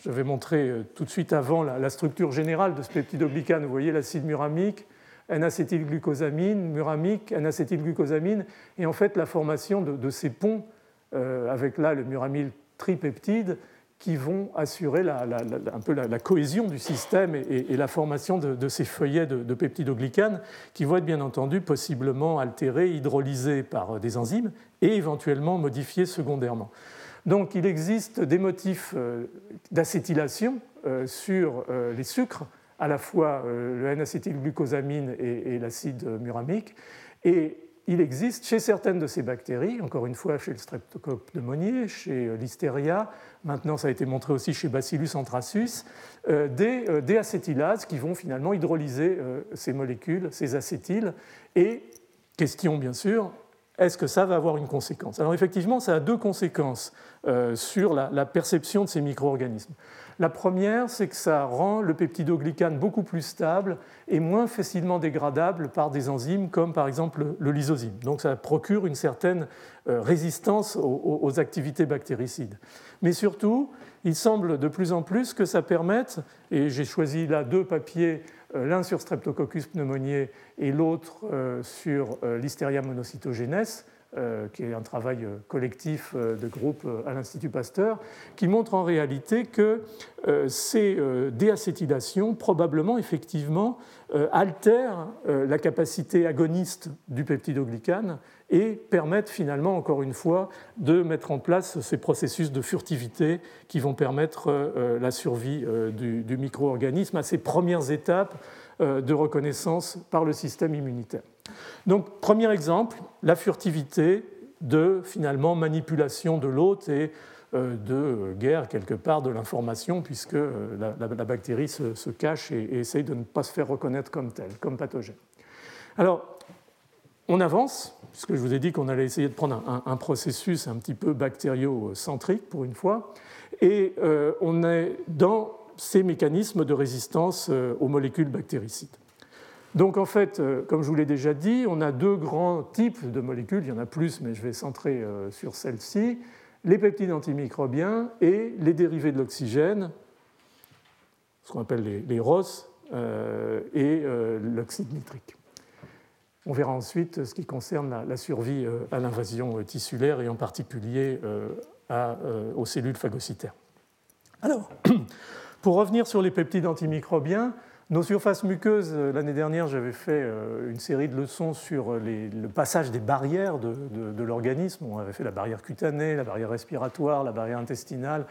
je vais montrer euh, tout de suite avant la, structure générale de ce peptidoglycane. Vous voyez l'acide muramique, N-acétylglucosamine, muramique, N-acétylglucosamine, et en fait la formation de, ces ponts, avec là le muramyl tripeptide, qui vont assurer un peu la, cohésion du système et, la formation de, ces feuillets de, de, peptidoglycanes qui vont être bien entendu possiblement altérés, hydrolysés par des enzymes et éventuellement modifiés secondairement. Donc il existe des motifs euh, d'acétylation euh, sur euh, les sucres, à la fois le N-acétylglucosamine et, l'acide muramique, et il existe chez certaines de ces bactéries, encore une fois chez le streptocoque pneumoniae, chez Listeria, maintenant ça a été montré aussi chez Bacillus anthracis, des, acétylases qui vont finalement hydrolyser ces molécules, ces acétyles. Et question bien sûr, est-ce que ça va avoir une conséquence? Alors effectivement, ça a deux conséquences sur la perception de ces micro-organismes. La première, c'est que ça rend le peptidoglycane beaucoup plus stable et moins facilement dégradable par des enzymes comme par exemple le lysozyme. Donc ça procure une certaine euh, résistance aux activités bactéricides. Mais surtout, il semble de plus en plus que ça permette, et j'ai choisi là deux papiers, euh, l'un sur Streptococcus pneumoniae et l'autre euh, sur Listeria monocytogenes, euh, qui est un travail euh, collectif euh, de groupe à l'Institut Pasteur, qui montre en réalité que ces déacétylations, probablement effectivement, altèrent la capacité agoniste du peptidoglycane et permettent finalement, encore une fois, de mettre en place ces processus de furtivité qui vont permettre la survie du micro-organisme à ces premières étapes de reconnaissance par le système immunitaire. Donc, premier exemple, la furtivité de finalement manipulation de l'hôte et euh, de guerre quelque part de l'information, puisque euh, la, bactérie se, cache et, essaye de ne pas se faire reconnaître comme telle, comme pathogène. Alors, on avance, puisque je vous ai dit qu'on allait essayer de prendre un, processus un petit peu bactériocentrique pour une fois, et euh, on est dans ces mécanismes de résistance aux molécules bactéricides. Donc en fait, euh, comme je vous l'ai déjà dit, on a deux grands types de molécules, il y en a plus, mais je vais centrer euh, sur celle-ci, les peptides antimicrobiens et les dérivés de l'oxygène, ce qu'on appelle les, ROS, euh, et l'oxyde nitrique. On verra ensuite ce qui concerne la, survie à l'invasion tissulaire et en particulier aux cellules phagocytaires. Alors, pour revenir sur les peptides antimicrobiens, nos surfaces muqueuses, euh, l'année dernière, j'avais fait euh, une série de leçons sur euh, le passage des barrières de, l'organisme. On avait fait la barrière cutanée, la barrière respiratoire, la barrière intestinale.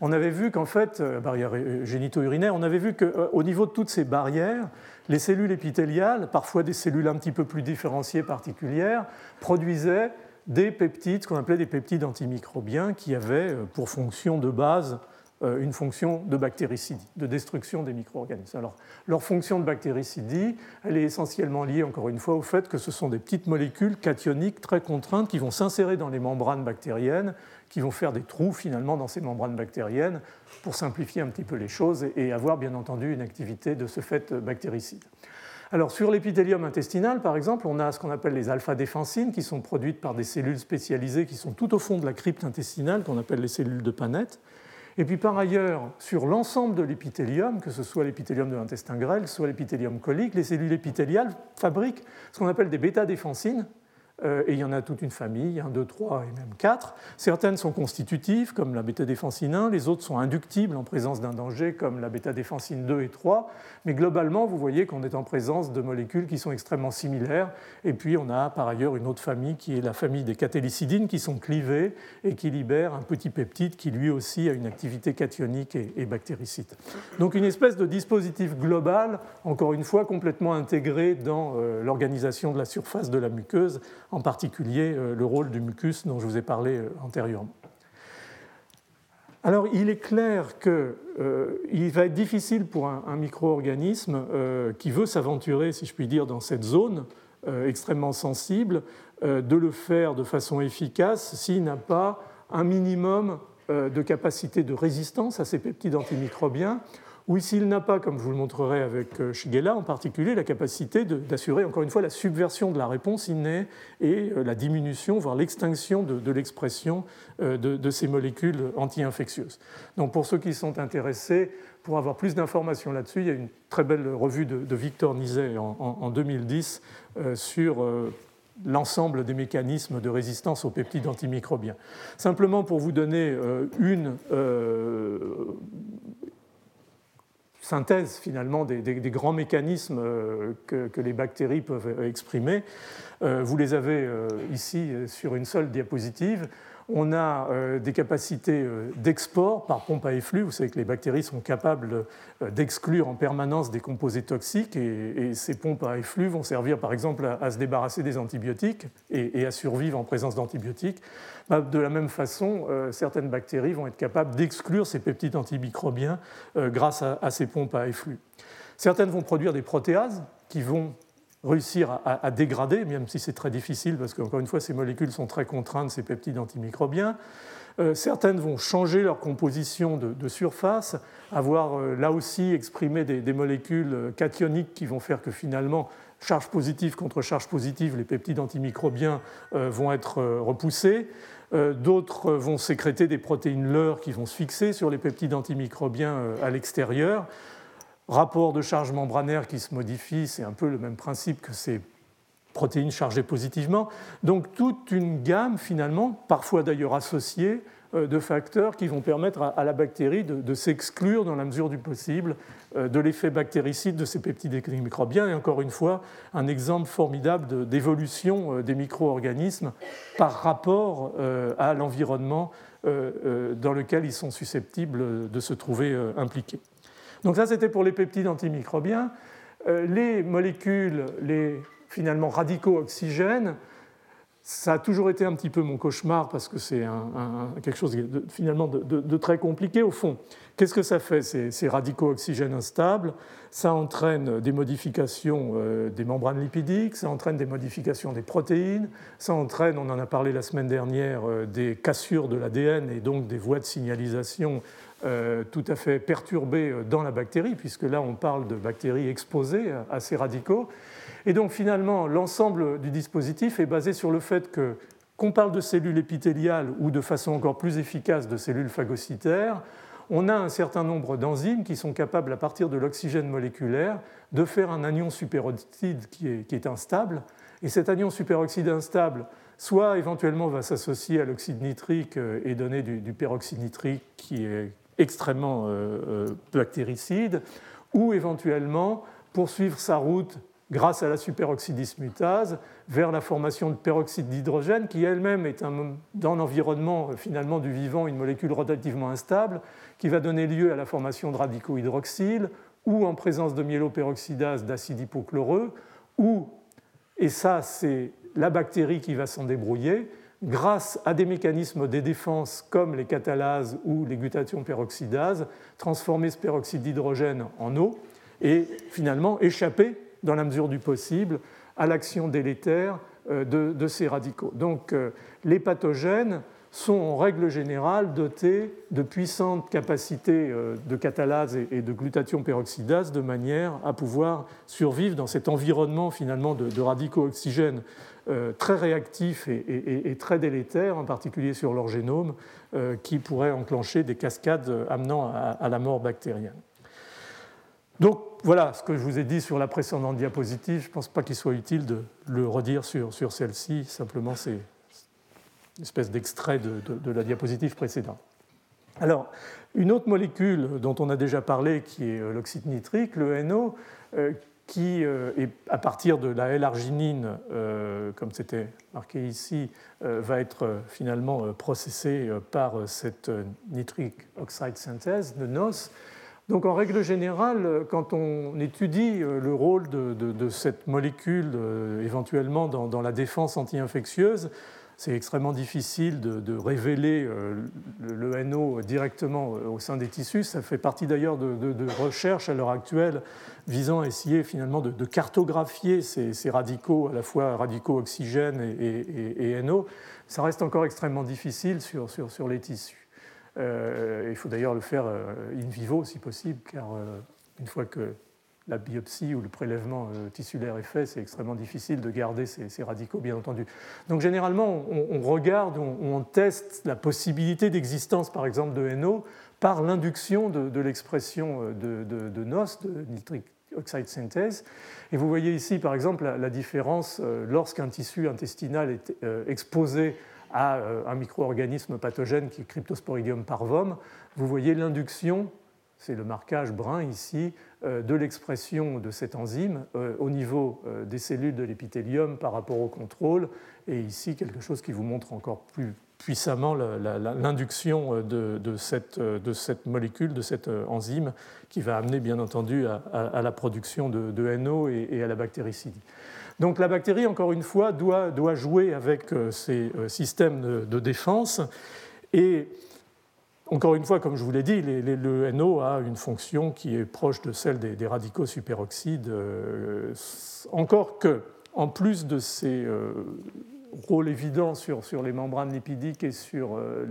On avait vu qu'en fait, barrière génito-urinaire, on avait vu qu'au niveau de toutes ces barrières, les cellules épithéliales, parfois des cellules un petit peu plus différenciées, particulières, produisaient des peptides, qu'on appelait des peptides antimicrobiens, qui avaient pour fonction de base une fonction de bactéricidie, de destruction des micro-organismes. Alors, leur fonction de bactéricidie, elle est essentiellement liée, encore une fois, au fait que ce sont des petites molécules cationiques très contraintes qui vont s'insérer dans les membranes bactériennes, qui vont faire des trous finalement dans ces membranes bactériennes, pour simplifier un petit peu les choses et avoir bien entendu une activité de ce fait bactéricide. Alors sur l'épithélium intestinal, par exemple, on a ce qu'on appelle les alpha-défensines qui sont produites par des cellules spécialisées qui sont tout au fond de la crypte intestinale, qu'on appelle les cellules de Panette. Et puis par ailleurs, sur l'ensemble de l'épithélium, que ce soit l'épithélium de l'intestin grêle, soit l'épithélium colique, les cellules épithéliales fabriquent ce qu'on appelle des bêta-défensines, et il y en a toute une famille, 1, 2, 3 et même 4. Certaines sont constitutives, comme la bêta-défensine 1, les autres sont inductibles en présence d'un danger, comme la bêta-défensine 2 et 3. Mais globalement, vous voyez qu'on est en présence de molécules qui sont extrêmement similaires. Et puis, on a par ailleurs une autre famille qui est la famille des catélycidines qui sont clivées et qui libèrent un petit peptide qui lui aussi a une activité cationique et, bactéricide. Donc, une espèce de dispositif global, encore une fois, complètement intégré dans euh, l'organisation de la surface de la muqueuse en particulier euh, le rôle du mucus dont je vous ai parlé euh, antérieurement. Alors, il est clair qu'il va être difficile pour un, micro-organisme qui veut s'aventurer, si je puis dire, dans cette zone extrêmement sensible, de le faire de façon efficace s'il n'a pas un minimum de capacité de résistance à ces peptides antimicrobiens ou s'il n'a pas, comme je vous le montrerai avec euh, Shigella en particulier, la capacité d'assurer encore une fois la subversion de la réponse innée et euh, la diminution, voire l'extinction de, l'expression euh, de, ces molécules anti-infectieuses. Donc pour ceux qui sont intéressés, pour avoir plus d'informations là-dessus, il y a une très belle revue de, Victor Nizet en, 2010 sur l'ensemble des mécanismes de résistance aux peptides antimicrobiens. Simplement pour vous donner une synthèse finalement des, grands mécanismes euh, que, les bactéries peuvent exprimer. Euh, vous les avez euh, ici sur une seule diapositive. On a euh, des capacités euh, d'export par pompe à efflux. Vous savez que les bactéries sont capables euh, d'exclure en permanence des composés toxiques et, ces pompes à efflux vont servir par exemple à, se débarrasser des antibiotiques et, à survivre en présence d'antibiotiques. Bah, de la même façon, certaines bactéries vont être capables d'exclure ces peptides antimicrobiens grâce à, ces pompes à efflux. Certaines vont produire des protéases qui vont réussir à, dégrader, même si c'est très difficile, parce qu'encore une fois, ces molécules sont très contraintes, ces peptides antimicrobiens. Euh, certaines vont changer leur composition de, surface, avoir euh, là aussi exprimé des, molécules euh, cationiques qui vont faire que finalement, charge positive contre charge positive, les peptides antimicrobiens vont être repoussés. D'autres vont sécréter des protéines leurres qui vont se fixer sur les peptides antimicrobiens à l'extérieur rapport de charge membranaire qui se modifie, c'est un peu le même principe que ces protéines chargées positivement. Donc toute une gamme finalement, parfois d'ailleurs associée, euh, de facteurs qui vont permettre à la bactérie de, s'exclure dans la mesure du possible euh, de l'effet bactéricide de ces peptides microbiens. Et encore une fois, un exemple formidable d'évolution euh, des micro-organismes par rapport à l'environnement dans lequel ils sont susceptibles de se trouver impliqués. Donc ça, c'était pour les peptides antimicrobiens. Euh, les molécules, les finalement radicaux oxygènes, ça a toujours été un petit peu mon cauchemar parce que c'est quelque chose de, finalement de, très compliqué au fond. Qu'est-ce que ça fait ces, radicaux oxygènes instables? Ça entraîne des modifications euh, des membranes lipidiques, ça entraîne des modifications des protéines, ça entraîne, on en a parlé la semaine dernière, euh, des cassures de l'ADN et donc des voies de signalisation euh, tout à fait perturbées dans la bactérie, puisque là on parle de bactéries exposées à ces radicaux. Et donc finalement, l'ensemble du dispositif est basé sur le fait que, qu'on parle de cellules épithéliales ou de façon encore plus efficace de cellules phagocytaires, on a un certain nombre d'enzymes qui sont capables, à partir de l'oxygène moléculaire, de faire un anion superoxyde qui est, instable. Et cet anion superoxyde instable, soit éventuellement va s'associer à l'oxyde nitrique euh, et donner du, du peroxyde nitrique qui est extrêmement euh, euh, bactéricide, ou éventuellement poursuivre sa route grâce à la superoxydismutase vers la formation de peroxyde d'hydrogène, qui elle-même est dans l'environnement euh, finalement du vivant une molécule relativement instable, qui va donner lieu à la formation de radicaux hydroxyles, ou en présence de myéloperoxydase d'acide hypochloreux, ou, et ça c'est la bactérie qui va s'en débrouiller, grâce à des mécanismes de défense comme les catalases ou les glutations peroxydases, transformer ce peroxyde d'hydrogène en eau et finalement échapper, dans la mesure du possible, à l'action délétère euh, de, ces radicaux. Donc euh, les pathogènes sont en règle générale dotés de puissantes capacités euh, de catalase et de glutathion peroxydase de manière à pouvoir survivre dans cet environnement finalement de, radicaux oxygènes très réactifs et, très délétères, en particulier sur leur génome, qui pourraient enclencher des cascades amenant à, la mort bactérienne. Donc voilà ce que je vous ai dit sur la précédente diapositive. Je ne pense pas qu'il soit utile de le redire sur, sur celle-ci. Simplement, c'est une espèce d'extrait de, la diapositive précédente. Alors, une autre molécule dont on a déjà parlé, qui est euh, l'oxyde nitrique, le NO, euh, qui euh, à partir de la L-arginine, comme c'était marqué ici, va être finalement processé par cette nitric oxide synthèse de NOS. Donc en règle générale, quand on étudie le rôle de, cette molécule éventuellement dans, la défense anti-infectieuse, c'est extrêmement difficile de, révéler le, NO directement au sein des tissus. Ça fait partie d'ailleurs de, recherches à l'heure actuelle visant à essayer finalement de, cartographier ces, radicaux, à la fois radicaux oxygène et, NO. Ça reste encore extrêmement difficile sur les tissus. Il faut d'ailleurs le faire in vivo si possible, car une fois que la biopsie ou le prélèvement euh, tissulaire est fait, c'est extrêmement difficile de garder ces, radicaux, bien entendu. Donc généralement, on, regarde, on, teste la possibilité d'existence, par exemple, de NO par l'induction de, l'expression euh, de, NOS, de nitric oxide synthèse. Et vous voyez ici, par exemple, la, différence euh, lorsqu'un tissu intestinal est exposé à un micro-organisme pathogène qui est Cryptosporidium parvum. Vous voyez l'induction c'est le marquage brun ici, euh, de l'expression de cette enzyme euh, au niveau euh, des cellules de l'épithélium par rapport au contrôle. Et ici, quelque chose qui vous montre encore plus puissamment l'induction de, cette, molécule, de cette enzyme, qui va amener bien entendu à, la production de, NO et, à la bactéricidie. Donc la bactérie, encore une fois, doit, jouer avec ces systèmes de, défense. Et encore une fois, comme je vous l'ai dit, le NO a une fonction qui est proche de celle des, radicaux superoxydes, euh, encore que, en plus de ces euh, rôles évidents sur, les membranes lipidiques et sur euh,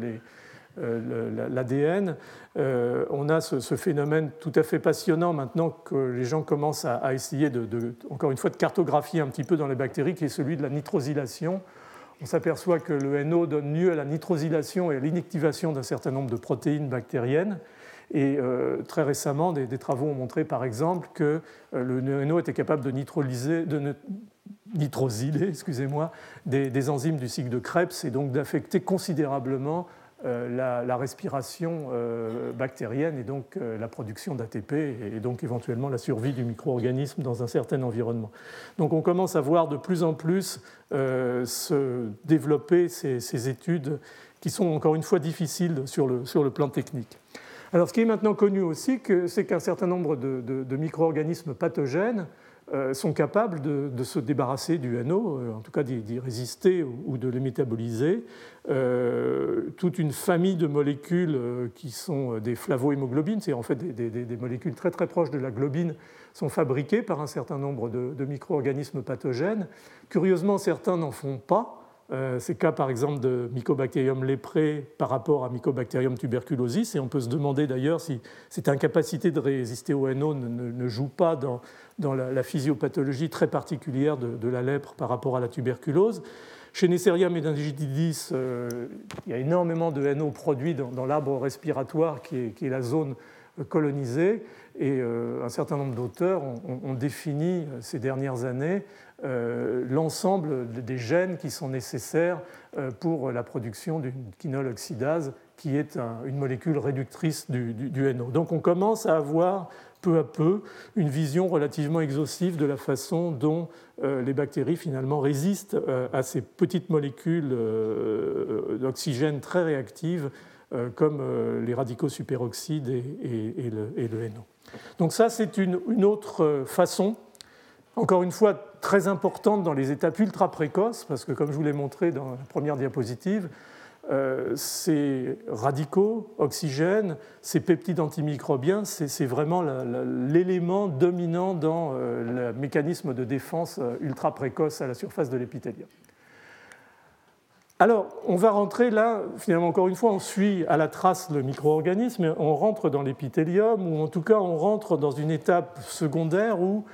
l'ADN, on a ce, phénomène tout à fait passionnant maintenant que les gens commencent à, essayer, de, encore une fois, de cartographier un petit peu dans les bactéries, qui est celui de la nitrosylation on s'aperçoit que le NO donne lieu à la nitrosylation et à l'inactivation d'un certain nombre de protéines bactériennes. Et euh, très récemment, des, travaux ont montré par exemple que euh, le NO était capable de, de nitrosyler excusez-moi, des, enzymes du cycle de Krebs et donc d'affecter considérablement euh, la, respiration bactérienne et donc la production d'ATP et donc éventuellement la survie du micro-organisme dans un certain environnement. Donc on commence à voir de plus en plus euh, se développer ces, études qui sont encore une fois difficiles sur le, sur le plan technique. Alors ce qui est maintenant connu aussi, c'est qu'un certain nombre de, micro-organismes pathogènes euh, sont capables de, se débarrasser du NO, euh, en tout cas d'y résister ou, de le métaboliser. toute une famille de molécules qui sont des flavohémoglobines, c'est en fait des, des, molécules très très proches de la globine, sont fabriquées par un certain nombre de, micro-organismes pathogènes. Curieusement, certains n'en font pas. Euh, c'est le cas par exemple de Mycobacterium leprae par rapport à Mycobacterium tuberculosis. Et on peut se demander d'ailleurs si cette incapacité de résister au NO ne, joue pas dans, la, physiopathologie très particulière de, la lèpre par rapport à la tuberculose. Chez Neisseria meningitidis, euh, il y a énormément de NO produits dans, l'arbre respiratoire qui est, la zone colonisée. Et euh, un certain nombre d'auteurs ont, défini ces dernières années l'ensemble des gènes qui sont nécessaires pour la production d'une quinol oxydase, qui est une molécule réductrice du, NO. Donc on commence à avoir peu à peu une vision relativement exhaustive de la façon dont les bactéries finalement résistent à ces petites molécules d'oxygène très réactives comme les radicaux superoxydes et le NO. Donc ça, c'est une, autre façon, encore une fois très importante dans les étapes ultra précoces, parce que comme je vous l'ai montré dans la première diapositive, euh, ces radicaux, oxygène, ces peptides antimicrobiens, c'est vraiment l'élément dominant dans euh, le mécanisme de défense euh, ultra précoce à la surface de l'épithélium. Alors, on va rentrer là, finalement, encore une fois, on suit à la trace le micro-organisme, on rentre dans l'épithélium, ou en tout cas, on rentre dans une étape secondaire où,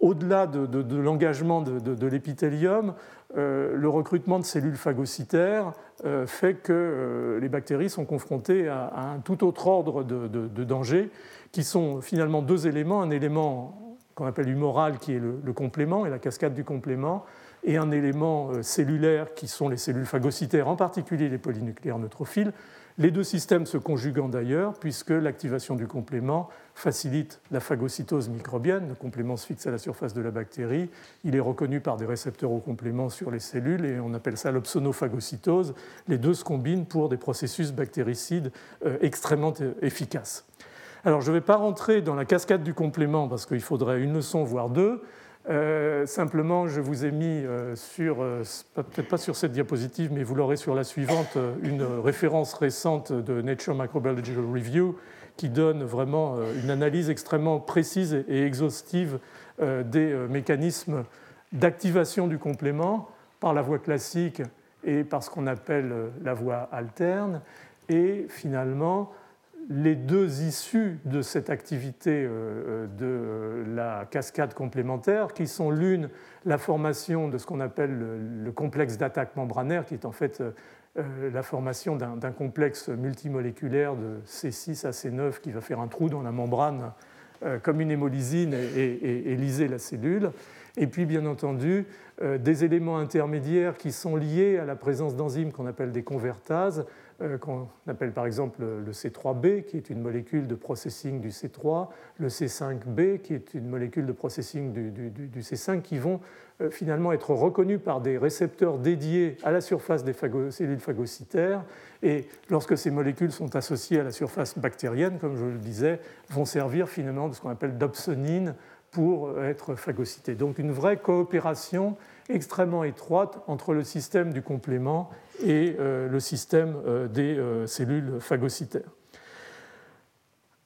au-delà de, l'engagement de, l'épithélium, euh, le recrutement de cellules phagocytaires euh, fait que euh, les bactéries sont confrontées à, un tout autre ordre de, dangers, qui sont finalement deux éléments, un élément qu'on appelle humoral, qui est le complément et la cascade du complément, et un élément cellulaire qui sont les cellules phagocytaires, en particulier les polynucléaires neutrophiles. Les deux systèmes se conjuguant d'ailleurs, puisque l'activation du complément facilite la phagocytose microbienne. Le complément se fixe à la surface de la bactérie. Il est reconnu par des récepteurs au complément sur les cellules et on appelle ça l'opsonophagocytose. Les deux se combinent pour des processus bactéricides euh, extrêmement euh, efficaces. Alors je ne vais pas rentrer dans la cascade du complément parce qu'il faudrait une leçon, voire deux. Simplement, je vous ai mis sur, peut-être pas sur cette diapositive, mais vous l'aurez sur la suivante, une référence récente de Nature Microbiological Review qui donne vraiment une analyse extrêmement précise et exhaustive des mécanismes d'activation du complément par la voie classique et par ce qu'on appelle la voie alterne. Et finalement, les deux issues de cette activité euh, de la cascade complémentaire, qui sont l'une, la formation de ce qu'on appelle le, complexe d'attaque membranaire, qui est en fait euh, euh, la formation d'un complexe multimoléculaire de C6 à C9 qui va faire un trou dans la membrane comme une hémolysine et, liser la cellule. Et puis, bien entendu, des éléments intermédiaires qui sont liés à la présence d'enzymes qu'on appelle des convertases, euh, qu'on appelle par exemple le C3b, qui est une molécule de processing du C3, le C5b, qui est une molécule de processing du, C5, qui vont euh, finalement être reconnus par des récepteurs dédiés à la surface des cellules phagocytaires. Et lorsque ces molécules sont associées à la surface bactérienne, comme je le disais, vont servir finalement de ce qu'on appelle d'opsonine pour être phagocytées. Donc une vraie coopération extrêmement étroite entre le système du complément et euh, le système euh, des euh, cellules phagocytaires.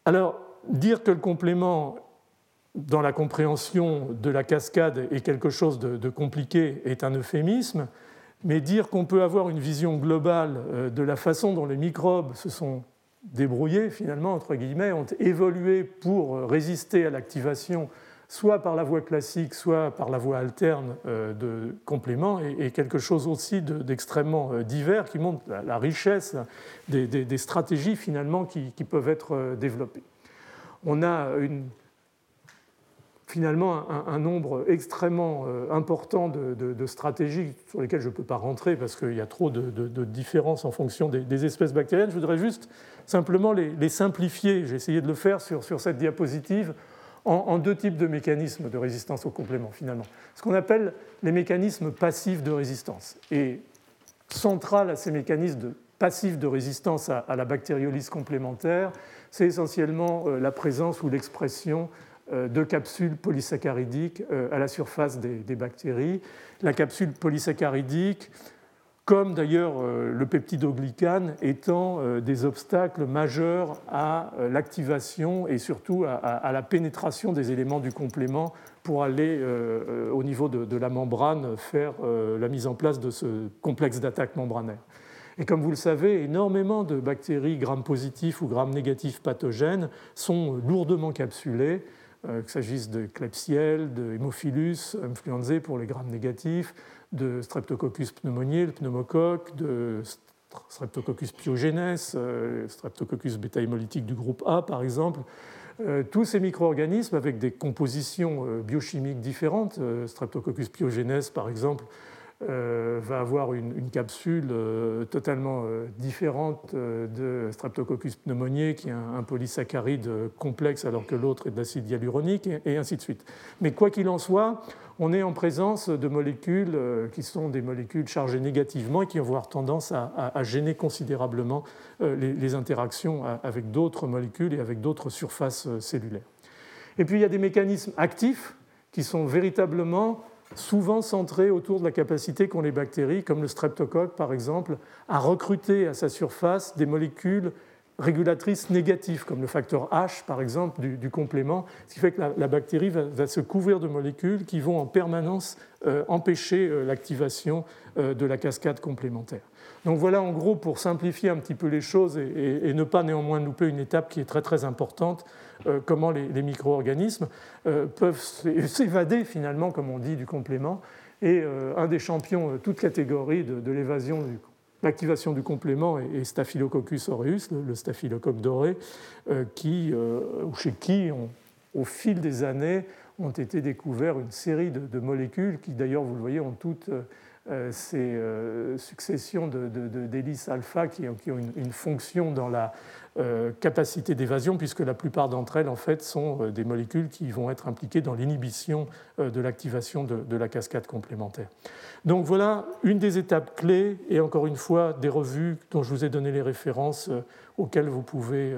Alors, dire que le complément, dans la compréhension de la cascade, est quelque chose de, compliqué est un euphémisme, mais dire qu'on peut avoir une vision globale de la façon dont les microbes se sont débrouillés, finalement, entre guillemets, ont évolué pour résister à l'activation soit par la voie classique, soit par la voie alterne euh, de complément, et quelque chose aussi d'extrêmement euh, divers qui montre la richesse des, stratégies finalement qui, peuvent être euh, développées. On a finalement un, nombre extrêmement important de, stratégies sur lesquelles je ne peux pas rentrer parce qu'il y a trop de, différences en fonction des, espèces bactériennes. Je voudrais juste simplement les, simplifier. J'ai essayé de le faire sur cette diapositive en, deux types de mécanismes de résistance au complément, finalement. Ce qu'on appelle les mécanismes passifs de résistance. Et central à ces mécanismes passifs de résistance à, la bactériolyse complémentaire, c'est essentiellement euh, la présence ou l'expression euh, de capsules polysaccharidiques euh, à la surface des bactéries. La capsule polysaccharidique comme d'ailleurs euh, le peptidoglycane étant euh, des obstacles majeurs à euh, l'activation et surtout à la pénétration des éléments du complément pour aller au niveau de la membrane faire la mise en place de ce complexe d'attaque membranaire. Et comme vous le savez, énormément de bactéries gram-positifs ou gram-négatifs pathogènes sont lourdement capsulées, qu'il s'agisse de Klebsiella, de Haemophilus influenzae pour les gram-négatifs, de Streptococcus pneumoniae, le pneumocoque, de Streptococcus pyogenes, euh, Streptococcus bêta-hémolytique du groupe A par exemple. Euh, tous ces micro-organismes avec des compositions euh, biochimiques différentes, Streptococcus pyogenes par exemple, va avoir une, capsule euh, totalement euh, différente de Streptococcus pneumoniae, qui est un, polysaccharide complexe alors que l'autre est de l'acide hyaluronique, et, ainsi de suite. Mais quoi qu'il en soit, on est en présence de molécules qui sont des molécules chargées négativement et qui vont avoir tendance à, gêner considérablement les interactions avec d'autres molécules et avec d'autres surfaces cellulaires. Et puis il y a des mécanismes actifs qui sont véritablement souvent centré autour de la capacité qu'ont les bactéries, comme le streptocoque par exemple, à recruter à sa surface des molécules régulatrices négatives, comme le facteur H par exemple du, complément, ce qui fait que la, bactérie va, se couvrir de molécules qui vont en permanence euh, empêcher euh, l'activation euh, de la cascade complémentaire. Donc voilà en gros pour simplifier un petit peu les choses et, ne pas néanmoins louper une étape qui est très très importante, comment les, micro-organismes euh, peuvent s'évader finalement, comme on dit, du complément. Et euh, un des champions, toute catégorie de, l'évasion, l'activation du complément est, Staphylococcus aureus, le, staphylocoque doré, qui, chez qui, au fil des années, ont été découverts une série de, molécules qui, d'ailleurs, vous le voyez, ont toutes ces successions d'hélices alpha qui, ont une, fonction dans la euh, capacité d'évasion, puisque la plupart d'entre elles, en fait, sont euh, des molécules qui vont être impliquées dans l'inhibition euh, de l'activation de, la cascade complémentaire. Donc voilà une des étapes clés, et encore une fois, des revues dont je vous ai donné les références auxquelles vous pouvez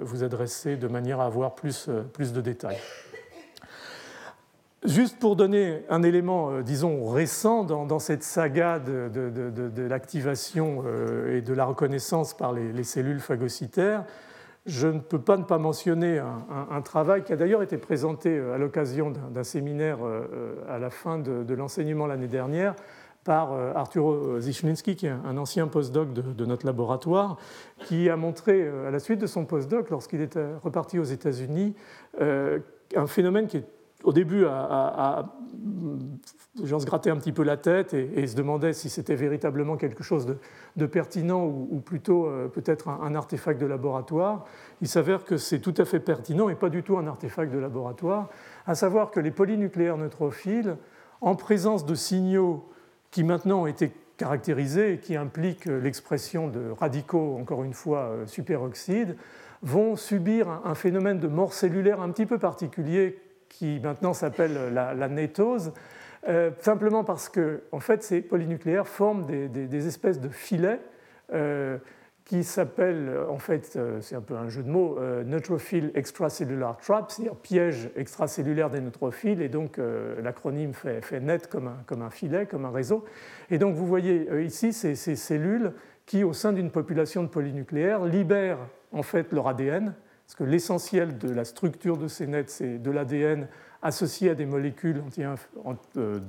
vous adresser de manière à avoir plus, plus de détails. Juste pour donner un élément, euh, disons, récent dans, cette saga de, l'activation euh, et de la reconnaissance par les, cellules phagocytaires, je ne peux pas ne pas mentionner un, travail qui a d'ailleurs été présenté euh, à l'occasion d'un séminaire à la fin de, l'enseignement l'année dernière par Arturo Zichlinski, qui est un ancien postdoc de, notre laboratoire, qui a montré, à la suite de son postdoc, lorsqu'il est reparti aux États-Unis, un phénomène qui est au début, à, se grattait un petit peu la tête et, se demandait si c'était véritablement quelque chose de, pertinent ou, plutôt euh, peut-être un, artefact de laboratoire. Il s'avère que c'est tout à fait pertinent et pas du tout un artefact de laboratoire, à savoir que les polynucléaires neutrophiles, en présence de signaux qui maintenant ont été caractérisés et qui impliquent l'expression de radicaux, encore une fois, euh, superoxydes, vont subir un phénomène de mort cellulaire un petit peu particulier qui maintenant s'appelle la, la, nétose, euh, simplement parce que en fait, ces polynucléaires forment des, espèces de filets euh, qui s'appellent, en fait, euh, c'est un peu un jeu de mots, neutrophile extracellular trap, c'est-à-dire piège extracellulaire des neutrophiles, et donc l'acronyme fait, fait, net comme un, comme un, filet, comme un réseau. Et donc vous voyez ici ces, ces cellules qui, au sein d'une population de polynucléaires, libèrent en fait leur ADN, parce que l'essentiel de la structure de ces nets, c'est de l'ADN associé à des molécules euh,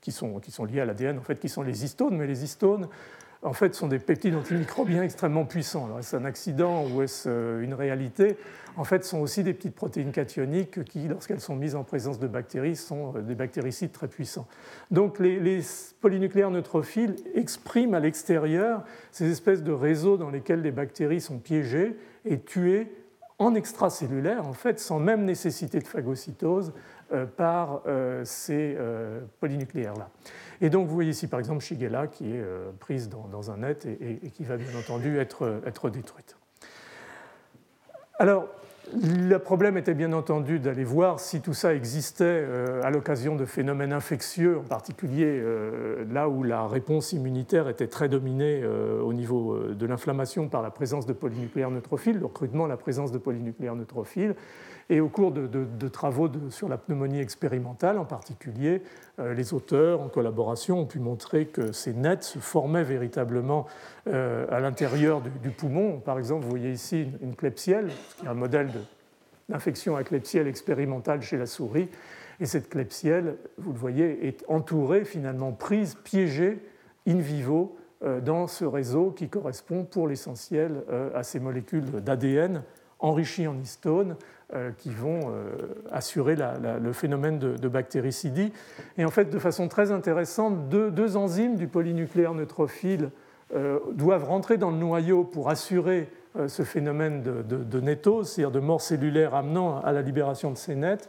qui, sont, qui liées à l'ADN, en fait, qui sont les histones, mais les histones, en fait, sont des peptides antimicrobiens extrêmement puissants. Alors, est-ce un accident ou est-ce euh, une réalité? En fait, sont aussi des petites protéines cationiques qui, lorsqu'elles sont mises en présence de bactéries, sont euh, des bactéricides très puissants. Donc, les polynucléaires neutrophiles expriment à l'extérieur ces espèces de réseaux dans lesquels les bactéries sont piégées et tuées en extracellulaire, en fait, sans même nécessité de phagocytose euh, par euh, ces euh, polynucléaires-là. Et donc, vous voyez ici, par exemple, Shigella qui est prise dans, un net et, qui va bien entendu être, être détruite. Alors, le problème était bien entendu d'aller voir si tout ça existait euh, à l'occasion de phénomènes infectieux, en particulier euh, là où la réponse immunitaire était très dominée euh, au niveau de l'inflammation par la présence de polynucléaires neutrophiles, le recrutement, la présence de polynucléaires neutrophiles. Et au cours de, travaux sur la pneumonie expérimentale, en particulier, les auteurs, en collaboration, ont pu montrer que ces nets se formaient véritablement à l'intérieur du, poumon. Par exemple, vous voyez ici une, Klebsielle, qui est un modèle d'infection à Klebsielle expérimentale chez la souris. Et cette Klebsielle, vous le voyez, est entourée, finalement prise, piégée in vivo euh, dans ce réseau qui correspond pour l'essentiel euh, à ces molécules d'ADN enrichies en histones euh, qui vont assurer le phénomène de, bactéricidie. Et en fait, de façon très intéressante, deux, enzymes du polynucléaire neutrophile doivent rentrer dans le noyau pour assurer ce phénomène de, de, c'est-à-dire de mort cellulaire amenant à la libération de ces nets.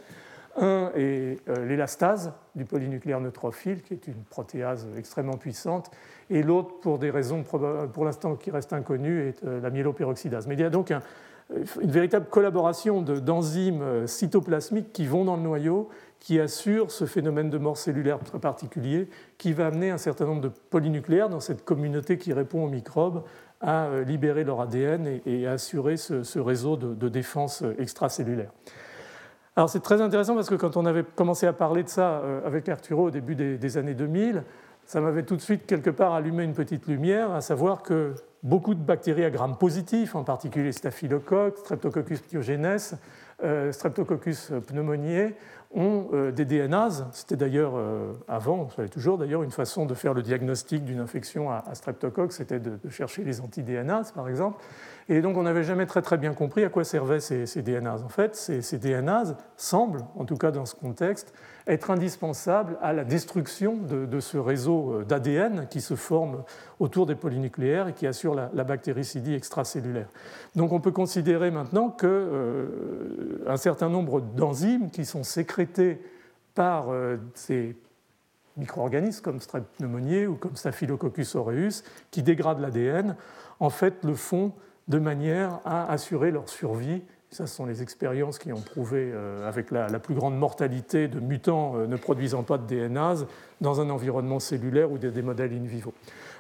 Un est l'élastase du polynucléaire neutrophile, qui est une protéase extrêmement puissante, et l'autre, pour des raisons pour l'instant qui restent inconnues, est la myéloperoxydase. Mais il y a donc un, une véritable collaboration d'enzymes euh, cytoplasmiques qui vont dans le noyau, qui assurent ce phénomène de mort cellulaire très particulier, qui va amener un certain nombre de polynucléaires dans cette communauté qui répond aux microbes à euh, libérer leur ADN et, à assurer ce, réseau de, défense euh, extracellulaire. Alors c'est très intéressant parce que quand on avait commencé à parler de ça avec Arturo au début des années 2000, ça m'avait tout de suite quelque part allumé une petite lumière, à savoir que beaucoup de bactéries à grammes positifs, en particulier Staphylococcus, Streptococcus pyogenes, euh, Streptococcus pneumoniae, ont euh, des DNAs. C'était d'ailleurs euh, avant, ça toujours d'ailleurs, une façon de faire le diagnostic d'une infection à, Streptococcus, c'était de, chercher les anti-DNAs par exemple. Et donc on n'avait jamais très très bien compris à quoi servaient ces, ces DNAs. En fait, ces, ces DNAs semblent, en tout cas dans ce contexte, être indispensable à la destruction de, ce réseau euh, d'ADN qui se forme autour des polynucléaires et qui assure la, bactéricidie extracellulaire. Donc on peut considérer maintenant qu'un euh, certain nombre d'enzymes qui sont sécrétées par euh, ces micro-organismes comme Strep pneumoniae ou comme Staphylococcus aureus qui dégradent l'ADN, en fait le font de manière à assurer leur survie ça, ce sont les expériences qui ont prouvé, euh, avec la, plus grande mortalité de mutants euh, ne produisant pas de DNAs dans un environnement cellulaire ou des, modèles in vivo.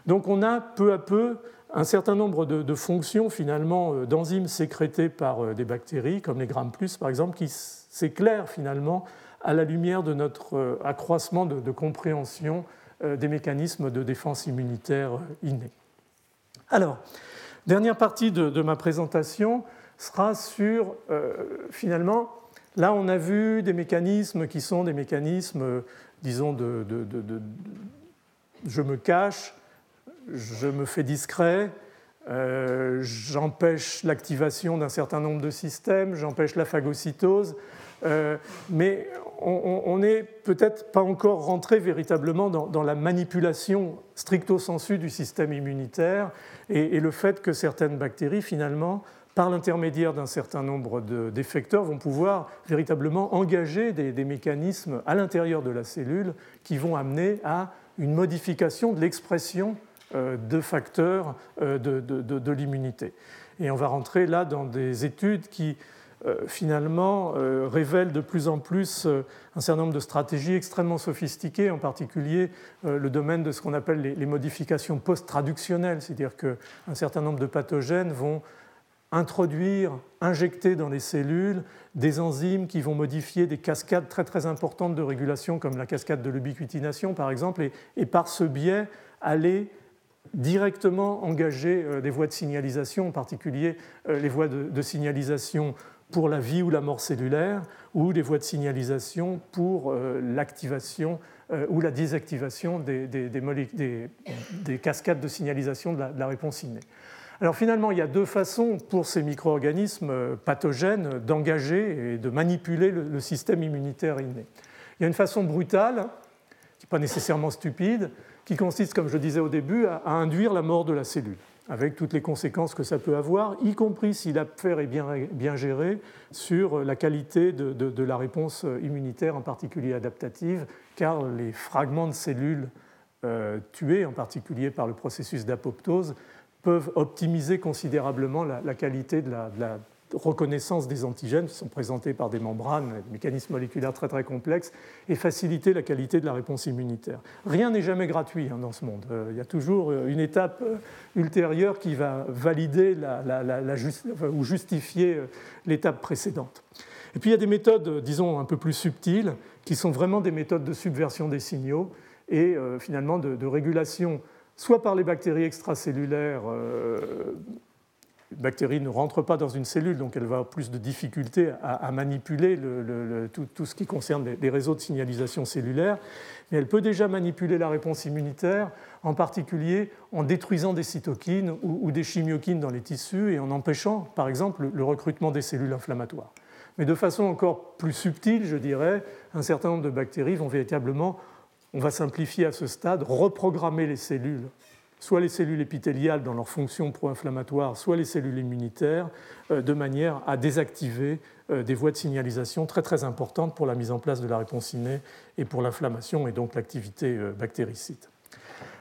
Donc on a peu à peu un certain nombre de, fonctions finalement euh, d'enzymes sécrétées par des bactéries, comme les gram plus par exemple, qui s'éclairent finalement à la lumière de notre accroissement de, compréhension des mécanismes de défense immunitaire innés. Alors, dernière partie de, ma présentation sera sur, finalement, là on a vu des mécanismes qui sont des mécanismes, disons, de je me cache, je me fais discret, euh, j'empêche l'activation d'un certain nombre de systèmes, j'empêche la phagocytose, euh, mais on n'est peut-être pas encore rentré véritablement dans, la manipulation stricto sensu du système immunitaire et, le fait que certaines bactéries, finalement, par l'intermédiaire d'un certain nombre d'effecteurs, vont pouvoir véritablement engager des mécanismes à l'intérieur de la cellule qui vont amener à une modification de l'expression euh, de facteurs euh, de, l'immunité. Et on va rentrer là dans des études qui euh, finalement révèlent de plus en plus un certain nombre de stratégies extrêmement sophistiquées, en particulier le domaine de ce qu'on appelle les modifications post-traductionnelles, c'est-à-dire qu'un certain nombre de pathogènes vont introduire, injecter dans les cellules des enzymes qui vont modifier des cascades très très importantes de régulation, comme la cascade de l'ubiquitination par exemple, et, par ce biais aller directement engager euh, des voies de signalisation, en particulier euh, les voies de, signalisation pour la vie ou la mort cellulaire, ou les voies de signalisation pour euh, l'activation ou la désactivation des, des, cascades de signalisation de la réponse innée. Alors finalement, il y a deux façons pour ces micro-organismes euh, pathogènes d'engager et de manipuler le système immunitaire inné. Il y a une façon brutale, qui n'est pas nécessairement stupide, qui consiste, comme je disais au début, à induire la mort de la cellule, avec toutes les conséquences que ça peut avoir, y compris si l'affaire est bien, gérée, sur la qualité de, la réponse immunitaire, en particulier adaptative, car les fragments de cellules euh, tués, en particulier par le processus d'apoptose, peuvent optimiser considérablement la, qualité de la, reconnaissance des antigènes qui sont présentés par des membranes, des mécanismes moléculaires très très complexes, et faciliter la qualité de la réponse immunitaire. Rien n'est jamais gratuit hein, dans ce monde. Euh, il y a toujours euh, une étape euh, ultérieure qui va valider ou justifier l'étape précédente. Et puis il y a des méthodes, disons, un peu plus subtiles, qui sont vraiment des méthodes de subversion des signaux et finalement de régulation soit par les bactéries extracellulaires. Euh, une bactérie ne rentre pas dans une cellule, donc elle va avoir plus de difficultés à, manipuler tout, ce qui concerne les, réseaux de signalisation cellulaire, mais elle peut déjà manipuler la réponse immunitaire, en particulier en détruisant des cytokines ou, des chimiokines dans les tissus et en empêchant, par exemple, le recrutement des cellules inflammatoires. Mais de façon encore plus subtile, je dirais, un certain nombre de bactéries vont véritablement on va simplifier à ce stade, reprogrammer les cellules, soit les cellules épithéliales dans leur fonction pro-inflammatoire, soit les cellules immunitaires, euh, de manière à désactiver euh, des voies de signalisation très très importantes pour la mise en place de la réponse innée et pour l'inflammation et donc l'activité euh, bactéricide.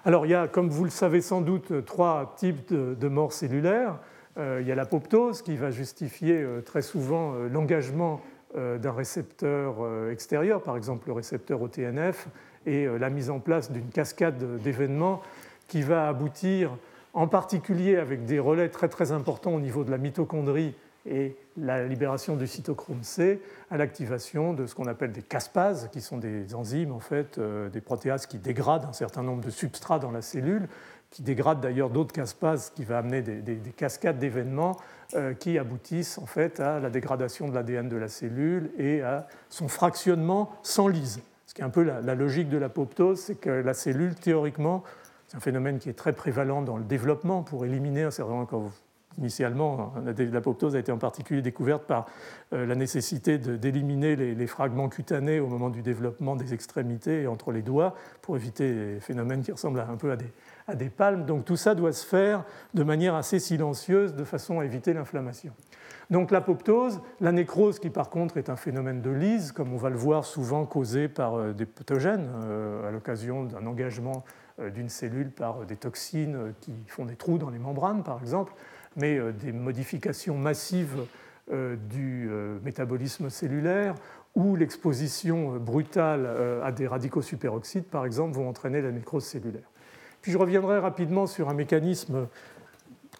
Alors il y a, comme vous le savez sans doute, trois types de, morts cellulaires. Il y a l'apoptose qui va justifier très souvent l'engagement d'un récepteur extérieur, par exemple le récepteur OTNF, et euh, la mise en place d'une cascade d'événements qui va aboutir en particulier avec des relais très très importants au niveau de la mitochondrie et la libération du cytochrome C à l'activation de ce qu'on appelle des caspases, qui sont des enzymes, en fait, euh, des protéases qui dégradent un certain nombre de substrats dans la cellule, qui dégradent d'ailleurs d'autres caspases, qui va amener des, cascades d'événements euh, qui aboutissent en fait à la dégradation de l'ADN de la cellule et à son fractionnement sans lyse qui est un peu la, logique de l'apoptose, c'est que la cellule, théoriquement, c'est un phénomène qui est très prévalent dans le développement pour éliminer un certain nombre. Initialement, l'apoptose a été en particulier découverte par euh, la nécessité d'éliminer les, fragments cutanés au moment du développement des extrémités et entre les doigts pour éviter les phénomènes qui ressemblent un peu des, à des palmes. Donc tout ça doit se faire de manière assez silencieuse de façon à éviter l'inflammation. Donc l'apoptose, la nécrose qui par contre est un phénomène de lyse, comme on va le voir souvent causé par euh, des pathogènes euh, à l'occasion d'un engagement euh, d'une cellule par des toxines qui font des trous dans les membranes par exemple, mais des modifications massives du métabolisme cellulaire ou l'exposition brutale à des radicaux superoxydes par exemple vont entraîner la nécrose cellulaire. Puis je reviendrai rapidement sur un mécanisme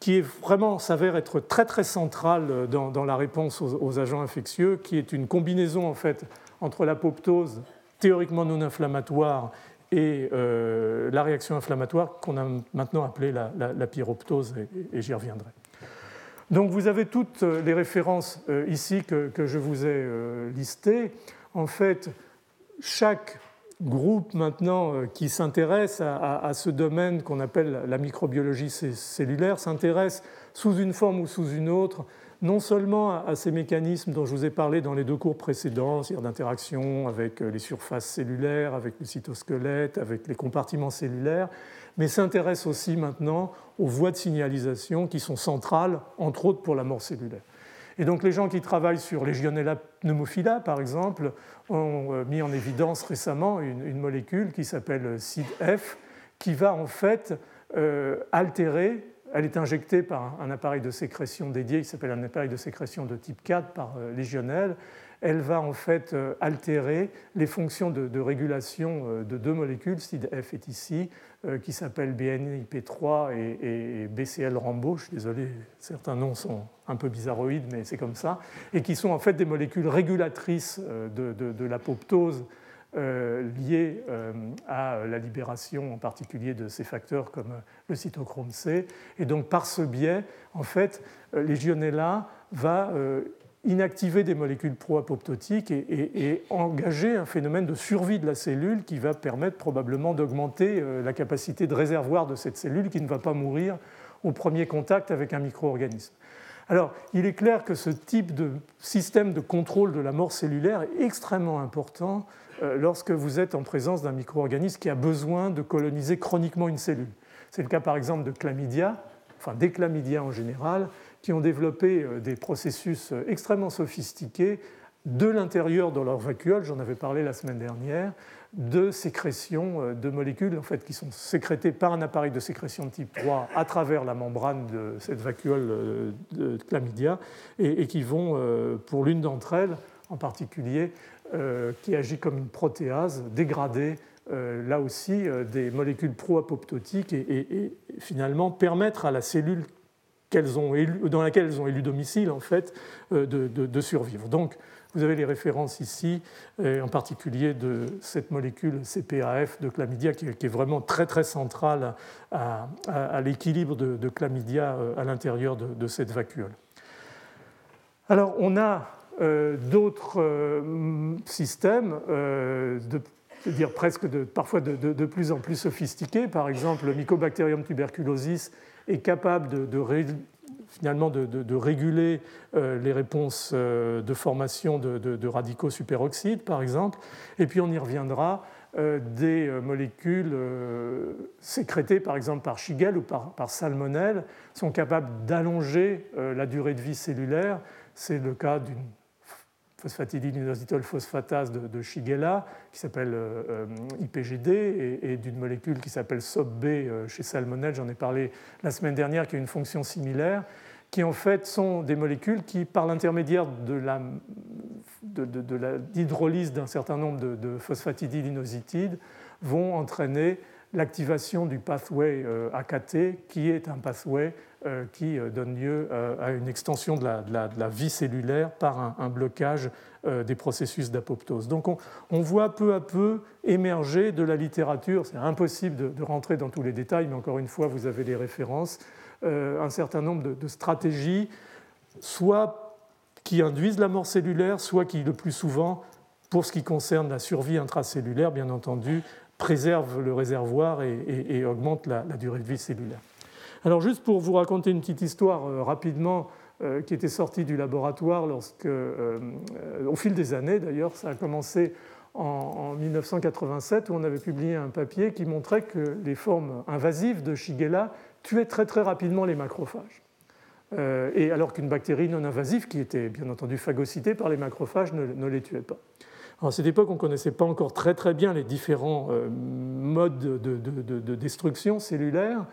qui est vraiment s'avère être très très central dans, la réponse aux, agents infectieux, qui est une combinaison en fait entre l'apoptose théoriquement non inflammatoire et euh, la réaction inflammatoire qu'on a maintenant appelée la, pyroptose, et, j'y reviendrai. Donc vous avez toutes les références euh, ici que, je vous ai euh, listées. En fait, chaque groupe maintenant qui s'intéresse à, ce domaine qu'on appelle la microbiologie cellulaire s'intéresse sous une forme ou sous une autre non seulement à ces mécanismes dont je vous ai parlé dans les deux cours précédents, c'est-à-dire d'interaction avec euh, les surfaces cellulaires, avec le cytosquelette, avec les compartiments cellulaires, mais s'intéresse aussi maintenant aux voies de signalisation qui sont centrales, entre autres pour la mort cellulaire. Et donc les gens qui travaillent sur Legionella pneumophila, par exemple, ont euh, mis en évidence récemment une, molécule qui s'appelle SIDF, qui va en fait euh, altérer elle est injectée par un appareil de sécrétion dédié qui s'appelle un appareil de sécrétion de type 4 par euh, légionnelle. Elle va en fait euh, altérer les fonctions de, régulation euh, de deux molécules, SIDF est ici, qui s'appellent BNIP3 et, BCL Rambo. Je suis désolé, certains noms sont un peu bizarroïdes, mais c'est comme ça, et qui sont en fait des molécules régulatrices de, l'apoptose euh, liées euh, à la libération en particulier de ces facteurs comme le cytochrome C. Et donc par ce biais, en fait, euh, Legionella va inactiver des molécules pro-apoptotiques et, engager un phénomène de survie de la cellule qui va permettre probablement d'augmenter la capacité de réservoir de cette cellule qui ne va pas mourir au premier contact avec un micro-organisme. Alors, il est clair que ce type de système de contrôle de la mort cellulaire est extrêmement important euh, lorsque vous êtes en présence d'un micro-organisme qui a besoin de coloniser chroniquement une cellule. C'est le cas par exemple de chlamydia, enfin des chlamydia en général, qui ont développé euh, des processus euh, extrêmement sophistiqués de l'intérieur de leur vacuole, j'en avais parlé la semaine dernière, de sécrétion de molécules en fait, qui sont sécrétées par un appareil de sécrétion de type 3 à travers la membrane de cette vacuole de chlamydia et, qui vont, pour l'une d'entre elles en particulier, euh, qui agit comme une protéase, dégrader euh, là aussi euh, des molécules pro-apoptotiques et, finalement permettre à la cellule ont dans laquelle elles ont élu domicile en fait, de, survivre. Donc vous avez les références ici, en particulier de cette molécule CPAF de chlamydia qui, est vraiment très très centrale à, l'équilibre de, de, chlamydia à l'intérieur de, cette vacuole. Alors on a euh, d'autres euh, systèmes, euh, de, dire presque de, parfois de, plus en plus sophistiqués. Par exemple, le Mycobacterium tuberculosis est capable de, finalement de, réguler les réponses de formation de, radicaux superoxydes, par exemple. Et puis on y reviendra, des molécules sécrétées, par exemple par Shigel ou par, par salmonelle, sont capables d'allonger la durée de vie cellulaire. C'est le cas d'une phosphatidylinositol phosphatase de, Shigella, qui s'appelle euh, euh, IPGD, et, d'une molécule qui s'appelle SOB-B euh, chez Salmonelle, j'en ai parlé la semaine dernière, qui a une fonction similaire, qui en fait sont des molécules qui, par l'intermédiaire de la d'hydrolyse d'un certain nombre de, de phosphatidylinositides, vont entraîner l'activation du pathway AKT, qui est un pathway euh, qui euh, donne lieu euh, à une extension de la, vie cellulaire par un, blocage des processus d'apoptose. Donc on, voit peu à peu émerger de la littérature, c'est impossible de, rentrer dans tous les détails, mais encore une fois, vous avez les références, un certain nombre de, de stratégies, soit qui induisent la mort cellulaire, soit qui, le plus souvent, pour ce qui concerne la survie intracellulaire, bien entendu, préservent le réservoir et, augmentent la durée de vie cellulaire. Alors juste pour vous raconter une petite histoire euh, rapidement euh, qui était sortie du laboratoire lorsque, euh, au fil des années d'ailleurs, ça a commencé en, 1987 où on avait publié un papier qui montrait que les formes invasives de Shigella tuaient très très rapidement les macrophages. et alors qu'une bactérie non invasive, qui était bien entendu phagocytée par les macrophages, ne, les tuait pas. À cette époque, on ne connaissait pas encore très très bien les différents modes de, destruction cellulaire.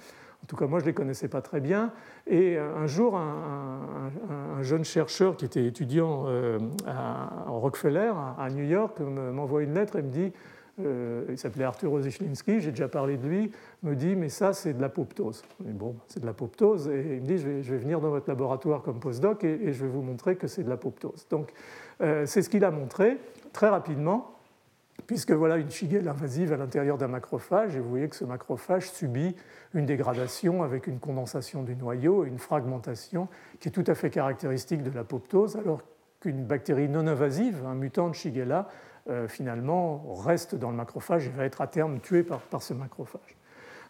En tout cas, moi, je ne les connaissais pas très bien. Et euh, un jour, un, jeune chercheur qui était étudiant euh, à, Rockefeller, à, New York, m'envoie une lettre et me dit, euh, il s'appelait Arthur Ozishlinsky, j'ai déjà parlé de lui, me dit, mais ça, c'est de l'apoptose. Bon, c'est de l'apoptose. Et il me dit, je vais, venir dans votre laboratoire comme postdoc et, et je vais vous montrer que c'est de l'apoptose. Donc, c'est ce qu'il a montré très rapidement, puisque voilà une shigelle invasive à l'intérieur d'un macrophage, et vous voyez que ce macrophage subit une dégradation avec une condensation du noyau et une fragmentation qui est tout à fait caractéristique de l'apoptose, alors qu'une bactérie non invasive, un mutant de Shigella, euh, finalement reste dans le macrophage et va être à terme tué par, ce macrophage.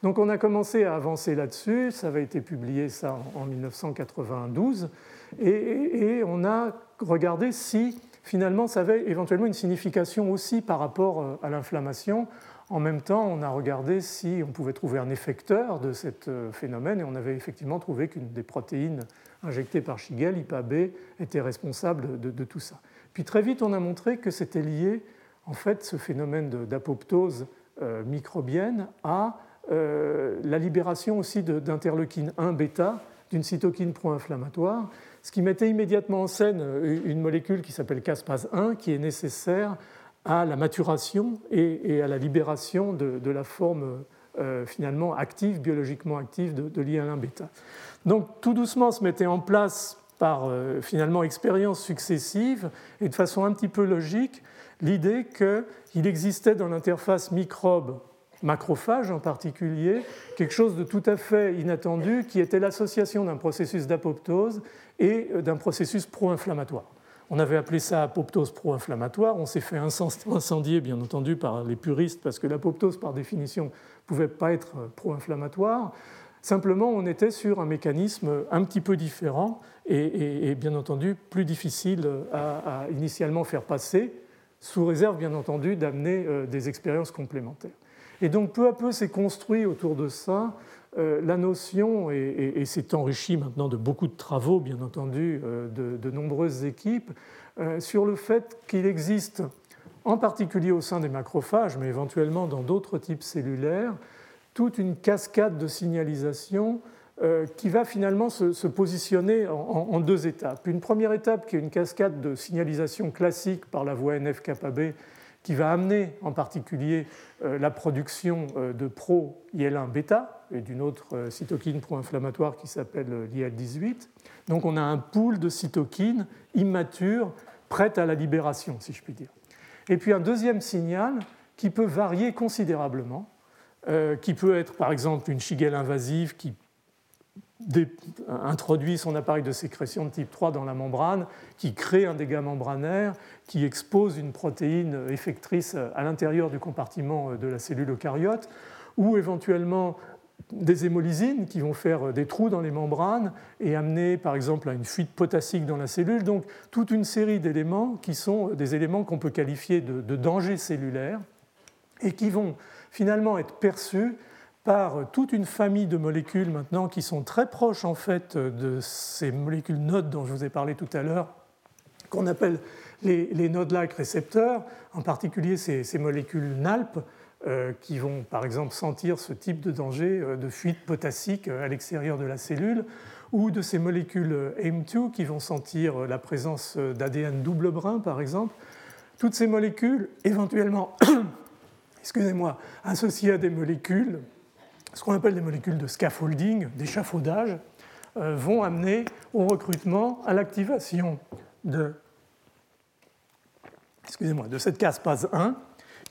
Donc on a commencé à avancer là-dessus, ça avait été publié ça en 1992, et, on a regardé si finalement ça avait éventuellement une signification aussi par rapport euh, à l'inflammation. En même temps, on a regardé si on pouvait trouver un effecteur de ce euh, phénomène et on avait effectivement trouvé qu'une des protéines injectées par Shigel, IPA-B, était responsable de, tout ça. Puis très vite, on a montré que c'était lié, en fait, ce phénomène d'apoptose euh, microbienne à la libération aussi d'interleukine 1 bêta, d'une cytokine pro-inflammatoire, ce qui mettait immédiatement en scène euh, une molécule qui s'appelle caspase 1, qui est nécessaire à la maturation et, à la libération de, la forme euh, finalement active, biologiquement active de, de l'IL1 bêta. Donc tout doucement se mettait en place par euh, finalement expériences successives et de façon un petit peu logique l'idée qu'il existait dans l'interface microbe macrophage en particulier, quelque chose de tout à fait inattendu qui était l'association d'un processus d'apoptose et d'un processus pro-inflammatoire. On avait appelé ça apoptose pro-inflammatoire. On s'est fait incendier, bien entendu, par les puristes, parce que l'apoptose, par définition, ne pouvait pas être pro-inflammatoire. Simplement, on était sur un mécanisme un petit peu différent et, bien entendu plus difficile à, initialement faire passer, sous réserve, bien entendu, d'amener euh, des expériences complémentaires. Et donc peu à peu s'est construit autour de ça euh, la notion, et, c'est enrichi maintenant de beaucoup de travaux, bien entendu, euh, de, nombreuses équipes, euh, sur le fait qu'il existe, en particulier au sein des macrophages, mais éventuellement dans d'autres types cellulaires, toute une cascade de signalisation qui va finalement se, positionner en, deux étapes. Une première étape qui est une cascade de signalisation classique par la voie NF-kappa-B qui va amener en particulier euh, la production euh, de pro-IL1 bêta et d'une autre euh, cytokine pro-inflammatoire qui s'appelle l'IL18. Donc on a un pool de cytokines immatures prêtes à la libération, si je puis dire. Et puis un deuxième signal qui peut varier considérablement, qui peut être par exemple une shigelle invasive qui introduit son appareil de sécrétion de type 3 dans la membrane, qui crée un dégât membranaire, qui expose une protéine effectrice à l'intérieur du compartiment de la cellule eucaryote, ou éventuellement des hémolysines qui vont faire des trous dans les membranes et amener par exemple à une fuite potassique dans la cellule. Donc toute une série d'éléments qui sont des éléments qu'on peut qualifier de, de danger cellulaire et qui vont finalement être perçus par toute une famille de molécules maintenant qui sont très proches en fait de ces molécules nodes dont je vous ai parlé tout à l'heure, qu'on appelle les, les node-like récepteurs, en particulier ces, molécules NALP euh, qui vont par exemple sentir ce type de danger euh, de fuite potassique euh, à l'extérieur de la cellule, ou de ces molécules AIM2 qui vont sentir la présence d'ADN double brin par exemple. Toutes ces molécules, éventuellement, excusez-moi, associées à des molécules ce qu'on appelle des molécules de scaffolding, d'échafaudage, euh, vont amener au recrutement, à l'activation de, excusez-moi, de cette caspase 1,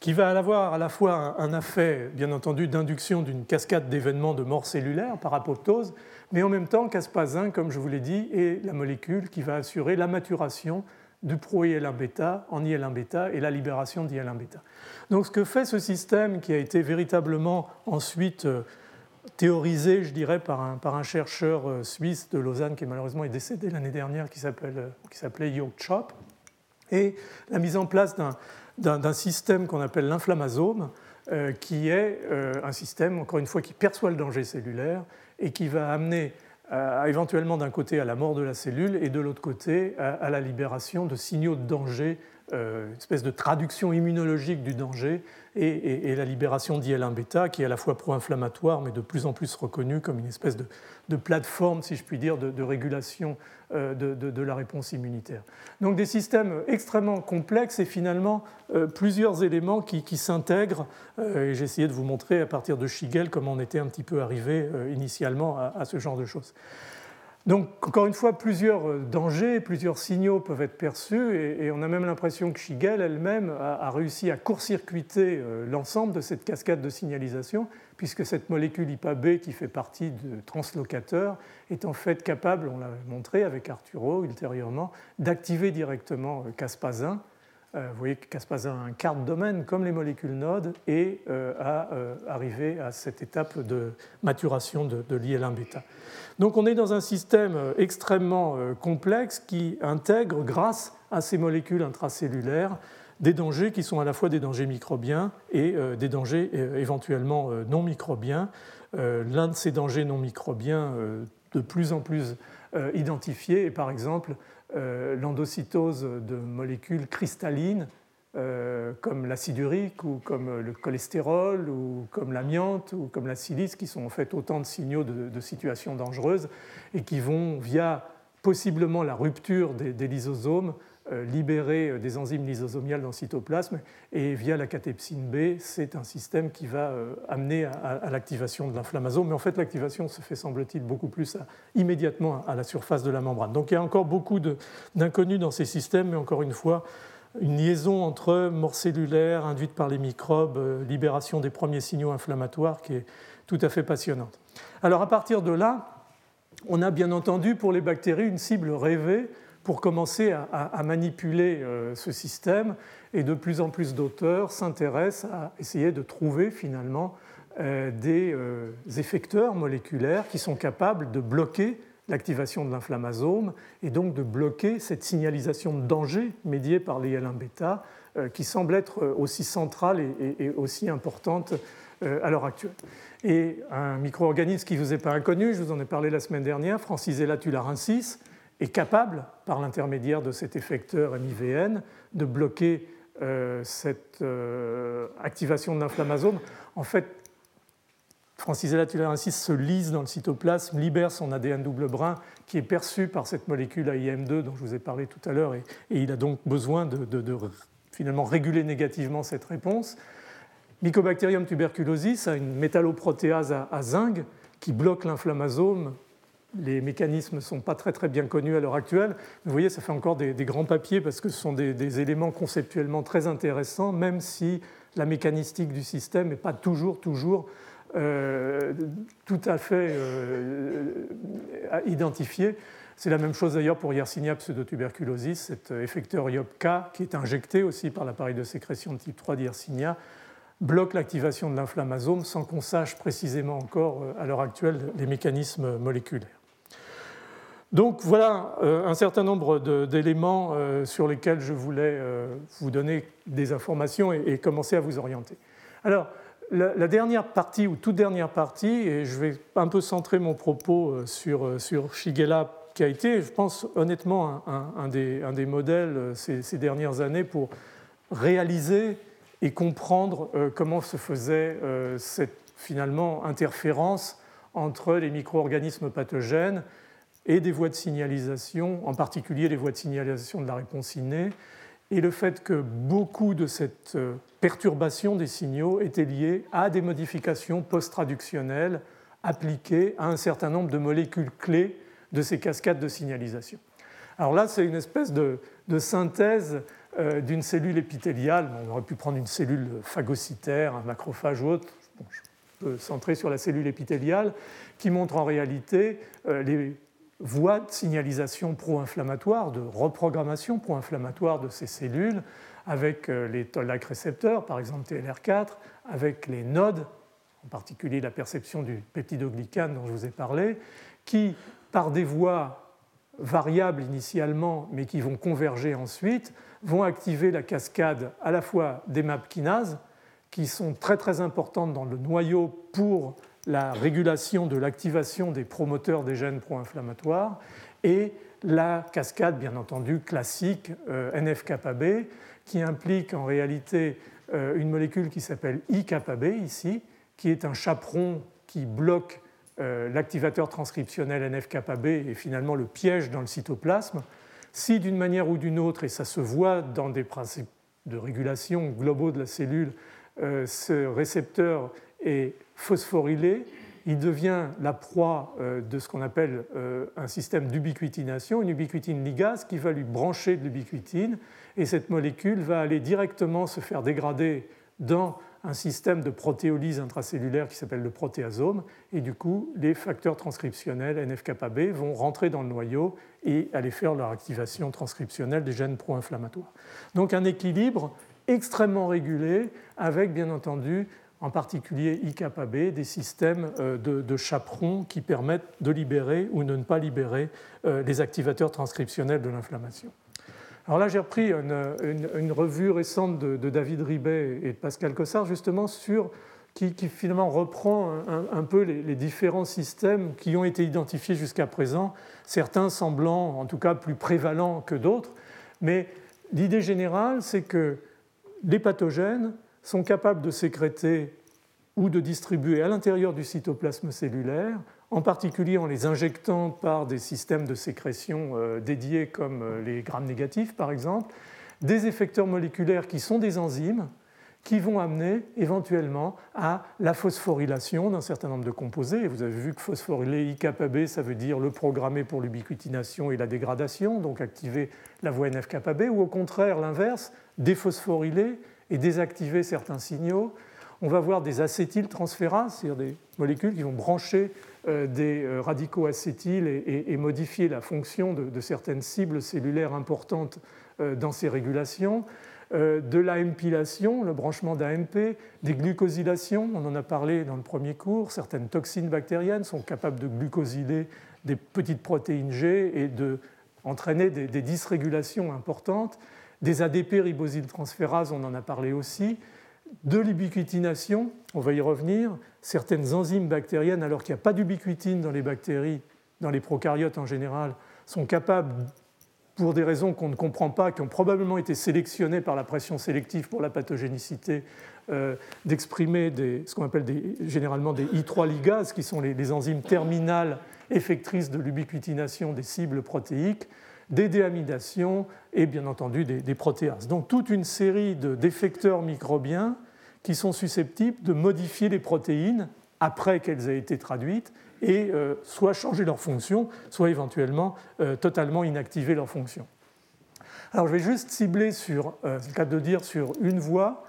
qui va avoir à la fois un effet, bien entendu, d'induction d'une cascade d'événements de mort cellulaire par apoptose, mais en même temps, caspase 1, comme je vous l'ai dit, est la molécule qui va assurer la maturation du pro-IL1 bêta en IL1 bêta et la libération d'IL1 bêta. Donc ce que fait ce système qui a été véritablement ensuite euh, théorisé, je dirais, par un, chercheur euh, suisse de Lausanne qui malheureusement est décédé l'année dernière, qui euh, s'appelait Jörg Chop, et la mise en place d'un système qu'on appelle l'inflammasome, qui est un système, encore une fois, qui perçoit le danger cellulaire et qui va amener éventuellement d'un côté à la mort de la cellule et de l'autre côté à, la libération de signaux de danger euh, une espèce de traduction immunologique du danger et, la libération d'IL1 bêta, qui est à la fois pro-inflammatoire, mais de plus en plus reconnue comme une espèce de, plateforme, si je puis dire, de, régulation euh, de, la réponse immunitaire. Donc des systèmes extrêmement complexes et finalement euh, plusieurs éléments qui, s'intègrent. et j'ai essayé de vous montrer à partir de Schigel comment on était un petit peu arrivé initialement à, ce genre de choses. Donc, encore une fois, plusieurs euh, dangers, plusieurs signaux peuvent être perçus, et, on a même l'impression que Shigel elle-même a, réussi à court-circuiter euh, l'ensemble de cette cascade de signalisation, puisque cette molécule IPA-B qui fait partie de translocateur est en fait capable, on l'a montré avec Arturo ultérieurement, d'activer directement euh, Caspazin. Vous voyez que Caspazin a un quart de domaine comme les molécules nodes et a arrivé à cette étape de maturation de, de l'IL1-bêta. Donc on est dans un système euh, extrêmement euh, complexe qui intègre, grâce à ces molécules intracellulaires, des dangers qui sont à la fois des dangers microbiens et euh, des dangers éventuellement non microbiens. L'un de ces dangers non microbiens de plus en plus identifiés est par exemple l'endocytose de molécules cristallines euh, comme l'acide urique ou comme le cholestérol ou comme l'amiante ou comme la silice, qui sont en fait autant de signaux de, situations dangereuses et qui vont, via possiblement la rupture des, lysosomes, euh, libérer euh, des enzymes lysosomiales dans le cytoplasme et via la catepsine B, c'est un système qui va amener à, l'activation de l'inflammasome. Mais en fait, l'activation se fait, semble-t-il, beaucoup plus immédiatement à la surface de la membrane. Donc il y a encore beaucoup d'inconnus dans ces systèmes, mais encore une fois, une liaison entre mort cellulaire induite par les microbes, euh, libération des premiers signaux inflammatoires qui est tout à fait passionnante. Alors à partir de là, on a bien entendu pour les bactéries une cible rêvée pour commencer à, manipuler euh, ce système et de plus en plus d'auteurs s'intéressent à essayer de trouver finalement euh, des effecteurs moléculaires qui sont capables de bloquer l'activation de l'inflammasome et donc de bloquer cette signalisation de danger médiée par l'IL1-bêta euh, qui semble être euh, aussi centrale et, aussi importante euh, à l'heure actuelle. Et un micro-organisme qui ne vous est pas inconnu, je vous en ai parlé la semaine dernière, Francisella tularensis, est capable, par l'intermédiaire de cet effecteur MIVN, de bloquer cette activation de l'inflammasome. En fait, Francisella tularensis se lise dans le cytoplasme, libère son ADN double brun qui est perçu par cette molécule AIM2 dont je vous ai parlé tout à l'heure et, il a donc besoin de, réguler négativement cette réponse. Mycobacterium tuberculosis a une métalloprotéase à, zinc qui bloque l'inflammasome. Les mécanismes ne sont pas très, très bien connus à l'heure actuelle. vous voyez, ça fait encore des, grands papiers parce que ce sont des, éléments conceptuellement très intéressants, même si la mécanistique du système n'est pas toujours, toujours euh, tout à fait euh, identifié. C'est la même chose d'ailleurs pour Yersinia pseudotuberculosis, cet effecteur IOPK qui est injecté aussi par l'appareil de sécrétion de type 3 d'Yersinia, bloque l'activation de l'inflammasome sans qu'on sache précisément encore euh, à l'heure actuelle les mécanismes moléculaires. Donc voilà un certain nombre d'éléments sur lesquels je voulais vous donner des informations et commencer à vous orienter. Alors, la, dernière partie, ou toute dernière partie, et je vais un peu centrer mon propos euh, sur, euh, sur Shigella, qui a été, je pense honnêtement, un, des, un des, modèles euh, ces, dernières années pour réaliser et comprendre comment se faisait cette finalement interférence entre les micro-organismes pathogènes et des voies de signalisation, en particulier les voies de signalisation de la réponse innée, et le fait que beaucoup de cette euh, perturbation des signaux était liée à des modifications post-traductionnelles appliquées à un certain nombre de molécules clés de ces cascades de signalisation. Alors là, c'est une espèce de, synthèse euh, d'une cellule épithéliale. On aurait pu prendre une cellule phagocytaire, un macrophage ou autre. je peux centrer sur la cellule épithéliale, qui montre en réalité euh, les voie de signalisation pro-inflammatoire, de reprogrammation pro-inflammatoire de ces cellules, avec euh, les toll-like récepteurs, par exemple TLR4, avec les nodes, en particulier la perception du peptidoglycane dont je vous ai parlé, qui, par des voies variables initialement, mais qui vont converger ensuite, vont activer la cascade à la fois des MAP kinases, qui sont très très importantes dans le noyau pour la régulation de l'activation des promoteurs des gènes pro-inflammatoires et la cascade, bien entendu, classique euh, NF-kappa-B, qui implique en réalité euh, une molécule qui s'appelle I-kappa-B ici, qui est un chaperon qui bloque euh, l'activateur transcriptionnel NF-kappa-B et finalement le piège dans le cytoplasme. Si d'une manière ou d'une autre, et ça se voit dans des principes de régulation globaux de la cellule, ce récepteur est phosphorylé, il devient la proie de ce qu'on appelle un système d'ubiquitination, une ubiquitine ligase qui va lui brancher de l'ubiquitine, et cette molécule va aller directement se faire dégrader dans un système de protéolyse intracellulaire qui s'appelle le protéasome, et du coup, les facteurs transcriptionnels NF-κB vont rentrer dans le noyau et aller faire leur activation transcriptionnelle des gènes pro-inflammatoires. Donc un équilibre extrêmement régulé avec, bien entendu, en particulier IKB, des systèmes euh, de, chaperons qui permettent de libérer ou de ne pas libérer euh, les activateurs transcriptionnels de l'inflammation. Alors là, j'ai repris une, revue récente de, David Ribet et de Pascal Cossard, justement, sur, qui, finalement reprend un, peu les, différents systèmes qui ont été identifiés jusqu'à présent, certains semblant en tout cas plus prévalents que d'autres. Mais l'idée générale, c'est que les pathogènes sont capables de sécréter ou de distribuer à l'intérieur du cytoplasme cellulaire en particulier en les injectant par des systèmes de sécrétion euh, dédiés comme euh, les grammes négatifs par exemple, des effecteurs moléculaires qui sont des enzymes qui vont amener éventuellement à la phosphorylation d'un certain nombre de composés. vous avez vu que phosphoryler IKB, ça veut dire le programmer pour l'ubiquitination et la dégradation, donc activer la voie NF-κB, ou au contraire l'inverse, déphosphoryler et désactiver certains signaux. On va voir des acétyltransférases, c'est-à-dire des molécules qui vont brancher euh, des euh, radicaux acétyles et, modifier la fonction de, certaines cibles cellulaires importantes euh, dans ces régulations, de l'AMPylation, le branchement d'AMP, des glucosylations, on en a parlé dans le premier cours, certaines toxines bactériennes sont capables de glucosyler des petites protéines G et d'entraîner des, des, dysrégulations importantes, des ADP ribosyltransférases, on en a parlé aussi, de l'ubiquitination, on va y revenir, certaines enzymes bactériennes, alors qu'il n'y a pas d'ubiquitine dans les bactéries, dans les prokaryotes en général, sont capables, pour des raisons qu'on ne comprend pas, qui ont probablement été sélectionnées par la pression sélective pour la pathogénicité, euh, d'exprimer ce qu'on appelle généralement des I3 ligases, qui sont les, enzymes terminales effectrices de l'ubiquitination des cibles protéiques, des déamidations et bien entendu des, protéases. Donc toute une série d'effecteurs microbiens qui sont susceptibles de modifier les protéines après qu'elles aient été traduites et euh, soit changer leur fonction, soit éventuellement euh, totalement inactiver leur fonction. Alors je vais juste cibler sur, euh, c'est le cas de dire, sur une voie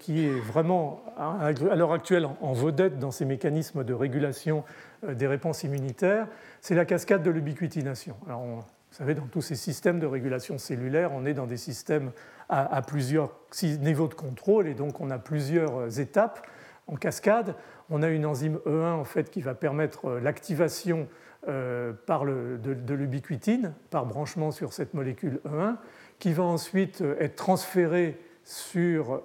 qui est vraiment à l'heure actuelle en vedette dans ces mécanismes de régulation des réponses immunitaires, c'est la cascade de l'ubiquitination. Alors vous savez, dans tous ces systèmes de régulation cellulaire, on est dans des systèmes à, plusieurs niveaux de contrôle et donc on a plusieurs euh, étapes en cascade. On a une enzyme E1 en fait qui va permettre euh, l'activation euh, de, l'ubiquitine par branchement sur cette molécule E1 qui va ensuite être transférée sur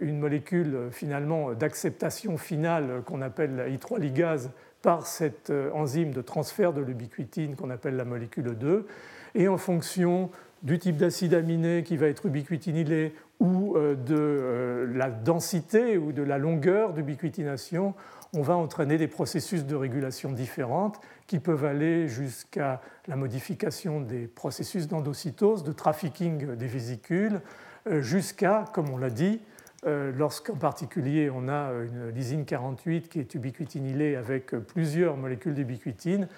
une molécule finalement d'acceptation finale qu'on appelle la I3 ligase par cette enzyme de transfert de l'ubiquitine qu'on appelle la molécule 2 et en fonction du type d'acide aminé qui va être ubiquitinylé ou euh, de euh, la densité ou de la longueur d'ubiquitination, on va entraîner des processus de régulation différentes qui peuvent aller jusqu'à la modification des processus d'endocytose, de trafficking des vésicules, euh, jusqu'à, comme on l'a dit, lorsqu'en particulier on a une lysine 48 qui est ubiquitinylée avec plusieurs molécules d'ubiquitine,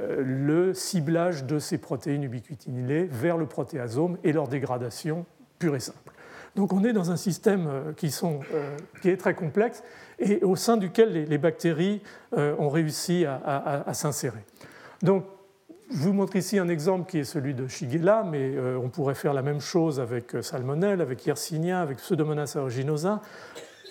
euh, le ciblage de ces protéines ubiquitinylées vers le protéasome et leur dégradation pure et simple. Donc on est dans un système euh, euh, qui, est très complexe et au sein duquel les, bactéries ont réussi à, s'insérer. Donc je vous montre ici un exemple qui est celui de Shigella, mais on pourrait faire la même chose avec Salmonelle, avec Yersinia, avec Pseudomonas aeruginosa.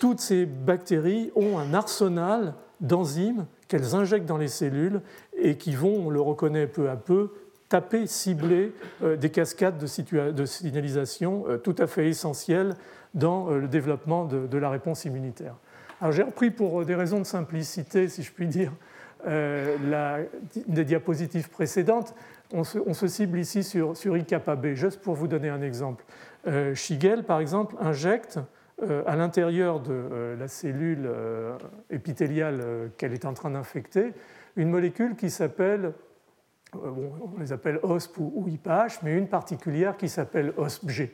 Toutes ces bactéries ont un arsenal d'enzymes qu'elles injectent dans les cellules et qui vont, on le reconnaît peu à peu, taper, cibler euh, des cascades de, signalisation euh, tout à fait essentielles dans euh, le développement de, la réponse immunitaire. Alors j'ai repris pour des raisons de simplicité, si je puis dire, la, des diapositives précédentes. On se, cible ici sur, sur IKB, juste pour vous donner un exemple. Shigel, par exemple, injecte à l'intérieur de la cellule épithéliale qu'elle est en train d'infecter une molécule qui s'appelle, euh, on les appelle OSP ou IPH, mais une particulière qui s'appelle OSPG.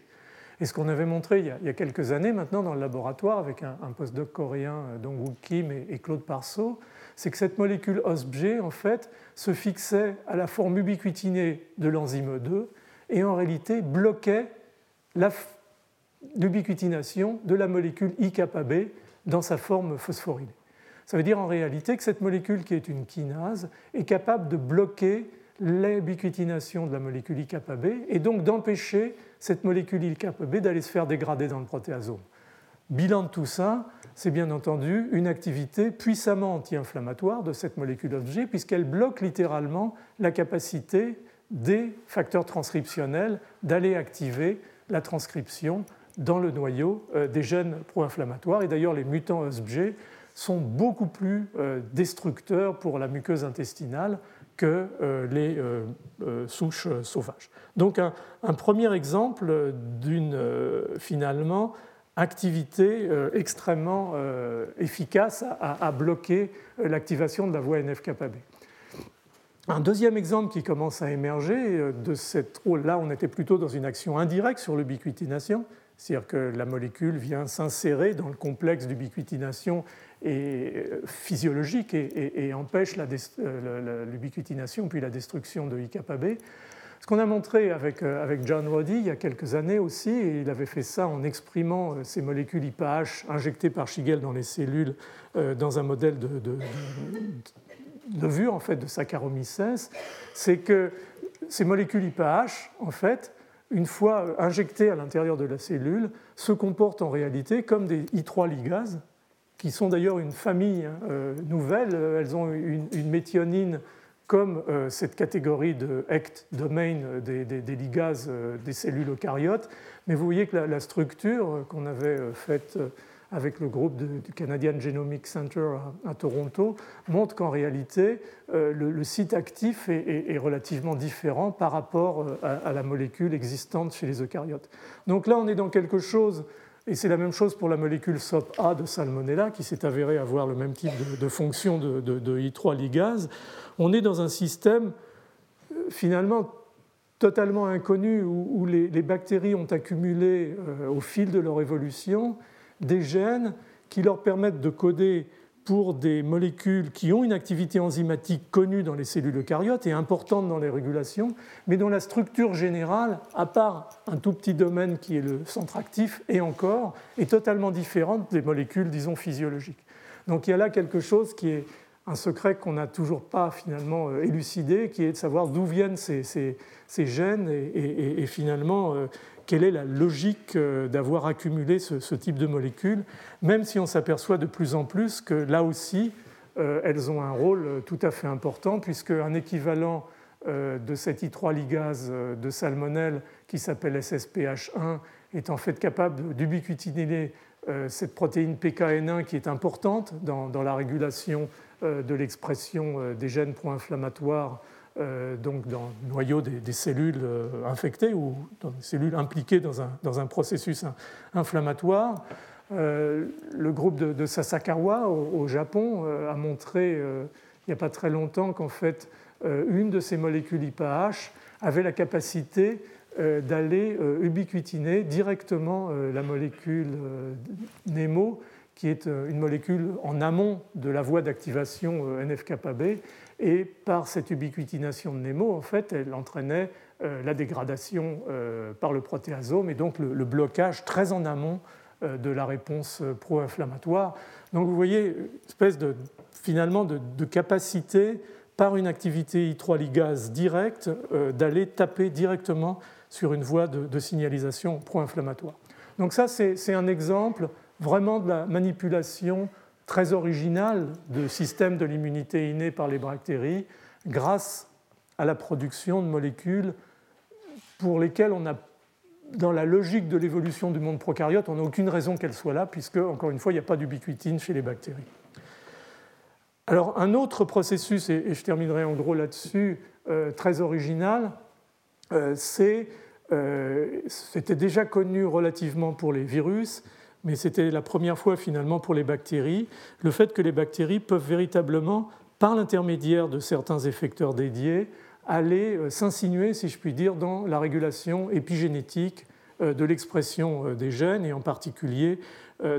Et ce qu'on avait montré il y, a, quelques années maintenant dans le laboratoire avec un, postdoc coréen, euh, Dong-Wook Kim et, Claude Parceau, c'est que cette molécule OSPG, en fait, se fixait à la forme ubiquitinée de l'enzyme E2 et en réalité bloquait l'ubiquitination de la molécule IKB dans sa forme phosphorylée. Ça veut dire en réalité que cette molécule, qui est une kinase, est capable de bloquer l'ubiquitination de la molécule IKB et donc d'empêcher cette molécule IKB d'aller se faire dégrader dans le protéasome. Bilan de tout ça, c'est bien entendu une activité puissamment anti-inflammatoire de cette molécule objet, puisqu'elle bloque littéralement la capacité des facteurs transcriptionnels d'aller activer la transcription dans le noyau euh, des gènes pro-inflammatoires. Et d'ailleurs, les mutants OSG sont beaucoup plus euh, destructeurs pour la muqueuse intestinale que euh, les souches sauvages. Donc un, premier exemple d'une finalement activité extrêmement efficace à, bloquer l'activation de la voie NF-κB. Un deuxième exemple qui commence à émerger de cette rôle-là, on était plutôt dans une action indirecte sur l'ubiquitination, c'est-à-dire que la molécule vient s'insérer dans le complexe d'ubiquitination euh, physiologique et, empêche euh, l'ubiquitination puis la destruction de IKB. Ce qu'on a montré avec, euh, avec, John Roddy il y a quelques années aussi, et il avait fait ça en exprimant ces molécules IPH injectées par Shigel dans les cellules dans un modèle de, de, levure en fait, de Saccharomyces, c'est que ces molécules IPH, en fait, une fois injectées à l'intérieur de la cellule, se comportent en réalité comme des I3 ligases, qui sont d'ailleurs une famille hein, euh, nouvelle. Elles ont une, méthionine comme euh, cette catégorie de HECT domain des, ligases euh, des cellules eucaryotes. Mais vous voyez que la structure qu'on avait faite avec le groupe du Canadian Genomic Center à, Toronto, montre qu'en réalité, euh, le, site actif est, relativement différent par rapport euh, à, la molécule existante chez les eucaryotes. Donc là, on est dans quelque chose, et c'est la même chose pour la molécule SOP-A de Salmonella, qui s'est avérée avoir le même type de, fonction de, I3 ligase. On est dans un système euh, finalement totalement inconnu où, les, bactéries ont accumulé au fil de leur évolution des gènes qui leur permettent de coder pour des molécules qui ont une activité enzymatique connue dans les cellules eucaryotes et importante dans les régulations, mais dont la structure générale, à part un tout petit domaine qui est le centre actif et encore, est totalement différente des molécules, disons, physiologiques. Donc il y a là quelque chose qui est un secret qu'on n'a toujours pas finalement euh, élucidé, qui est de savoir d'où viennent ces, gènes et, finalement euh, quelle est la logique euh, d'avoir accumulé ce, type de molécules, même si on s'aperçoit de plus en plus que là aussi, euh, elles ont un rôle euh, tout à fait important, puisque un équivalent de cette I3 ligase de salmonelle qui s'appelle SSPH1 est en fait capable d'ubiquitiner cette protéine PKN1 qui est importante dans, dans la régulation de l'expression des gènes pro-inflammatoires euh, donc dans le noyau des, cellules euh, infectées ou dans des cellules impliquées dans un, processus inflammatoire. Euh, le groupe de, Sasakawa au, Japon a montré il n'y a pas très longtemps qu'en fait une de ces molécules IPAH avait la capacité d'aller ubiquitiner directement la molécule NEMO qui est une molécule en amont de la voie d'activation NF-κB et par cette ubiquitination de Nemo, en fait, elle entraînait euh, la dégradation euh, par le protéasome et donc le, blocage très en amont euh, de la réponse pro-inflammatoire. Donc vous voyez une espèce de, finalement de, capacité par une activité I3 ligase directe d'aller taper directement sur une voie de, de signalisation pro-inflammatoire. Donc ça, c'est un exemple vraiment de la manipulation très original de système de l'immunité innée par les bactéries grâce à la production de molécules pour lesquelles on a, dans la logique de l'évolution du monde prokaryote, on n'a aucune raison qu'elles soient là, puisque, encore une fois, il n'y a pas d'ubiquitine chez les bactéries. Alors, un autre processus, et je terminerai en gros là-dessus, euh, très original, euh, c'est, euh, c'était déjà connu relativement pour les virus, mais c'était la première fois finalement pour les bactéries, le fait que les bactéries peuvent véritablement, par l'intermédiaire de certains effecteurs dédiés, aller euh, s'insinuer, si je puis dire, dans la régulation épigénétique euh, de l'expression euh, des gènes et en particulier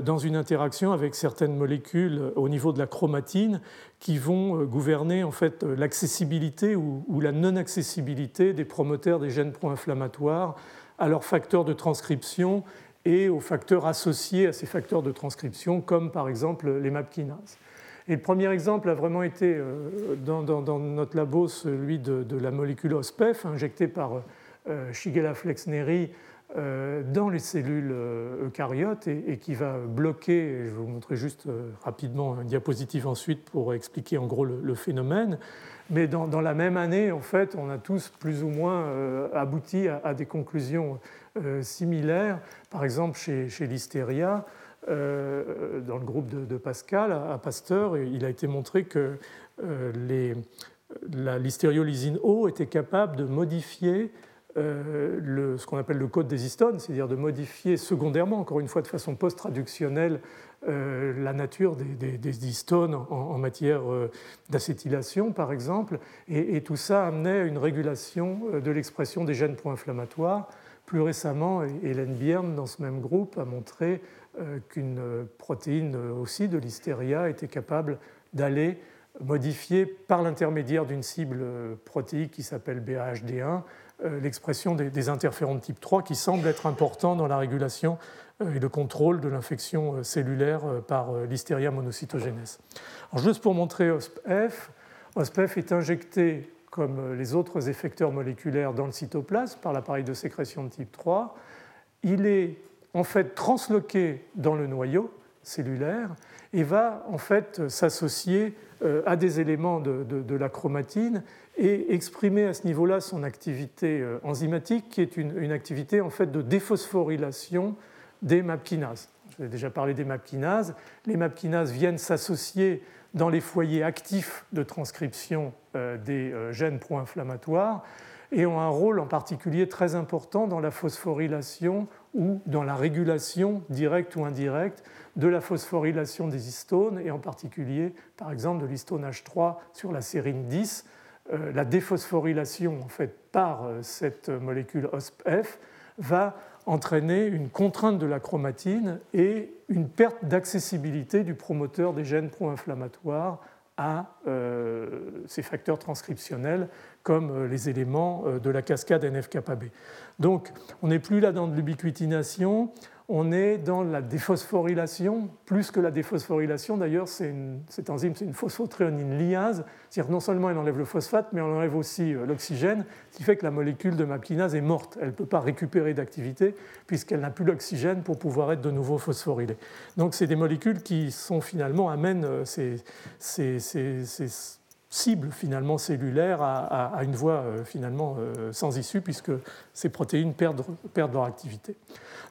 dans une interaction avec certaines molécules au niveau de la chromatine qui vont gouverner en fait l'accessibilité ou, la non-accessibilité des promoteurs des gènes pro-inflammatoires à leurs facteurs de transcription et aux facteurs associés à ces facteurs de transcription, comme par exemple les MAP kinases. Et le premier exemple a vraiment été euh, dans, notre labo celui de, la molécule OSPEF injectée par euh, Shigella flexneri euh, dans les cellules eucaryotes et, qui va bloquer, je vais vous montrer juste rapidement une diapositive ensuite pour expliquer en gros le, phénomène, mais dans, la même année, en fait, on a tous plus ou moins abouti à, des conclusions similaires. Par exemple, chez, chez euh, dans le groupe de, Pascal à Pasteur, il a été montré que euh, l'hystériolysine O était capable de modifier euh, ce qu'on appelle le code des histones, c'est-à-dire de modifier secondairement, encore une fois de façon post-traductionnelle, la nature des, histones en, matière d'acétylation, par exemple, et, tout ça amenait à une régulation de l'expression des gènes pro-inflammatoires. Plus récemment, Hélène Bierne, dans ce même groupe, a montré euh, qu'une protéine aussi de l'hystéria était capable d'aller modifier par l'intermédiaire d'une cible protéique qui s'appelle BAHD1 euh, l'expression des interférons de type 3 qui semble être important dans la régulation euh, et le contrôle de l'infection cellulaire par l'hystéria monocytogénèse. Alors juste pour montrer OSPF, OSPF est injecté comme les autres effecteurs moléculaires dans le cytoplasme par l'appareil de sécrétion de type 3. Il est en fait transloqué dans le noyau cellulaire et va en fait s'associer euh, à des éléments de, la chromatine et exprimer à ce niveau-là son activité euh, enzymatique qui est une, activité en fait de déphosphorylation des MAPkinases. J'ai déjà parlé des MAPkinases. Les MAPkinases viennent s'associer dans les foyers actifs de transcription euh, des gènes pro-inflammatoires et ont un rôle en particulier très important dans la phosphorylation ou dans la régulation directe ou indirecte de la phosphorylation des histones et en particulier par exemple de l'histone H3 sur la sérine 10. Euh, la déphosphorylation en fait, par euh, cette molécule OSPF va entraîner une contrainte de la chromatine et une perte d'accessibilité du promoteur des gènes pro-inflammatoires à euh, ces facteurs transcriptionnels comme euh, les éléments euh, de la cascade NF-kappa-B. Donc on n'est plus là dans de l'ubiquitination, on est dans la déphosphorylation, plus que la déphosphorylation d'ailleurs, cette enzyme c'est une phosphotréonine liase, c'est-à-dire non seulement elle enlève le phosphate, mais elle enlève aussi euh, l'oxygène, ce qui fait que la molécule de mapkinase est morte, elle ne peut pas récupérer d'activité puisqu'elle n'a plus l'oxygène pour pouvoir être de nouveau phosphorylée. Donc c'est des molécules qui sont finalement amènent ces, ces cible finalement cellulaire à, une voie euh, finalement euh, sans issue puisque ces protéines perdent, perdent, leur activité.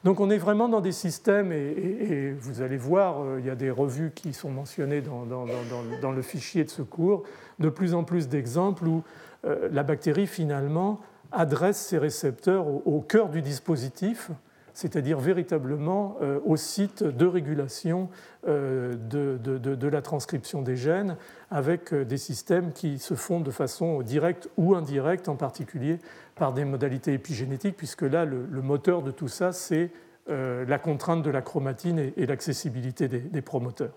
Donc on est vraiment dans des systèmes et, vous allez voir, euh, il y a des revues qui sont mentionnées dans, dans, le fichier de secours, de plus en plus d'exemples où la bactérie finalement adresse ses récepteurs au cœur du dispositif c'est-à-dire véritablement euh, au site de régulation euh, de, la transcription des gènes avec euh, des systèmes qui se font de façon directe ou indirecte, en particulier par des modalités épigénétiques, puisque là, le, moteur de tout ça, c'est la contrainte de la chromatine et, l'accessibilité des, promoteurs.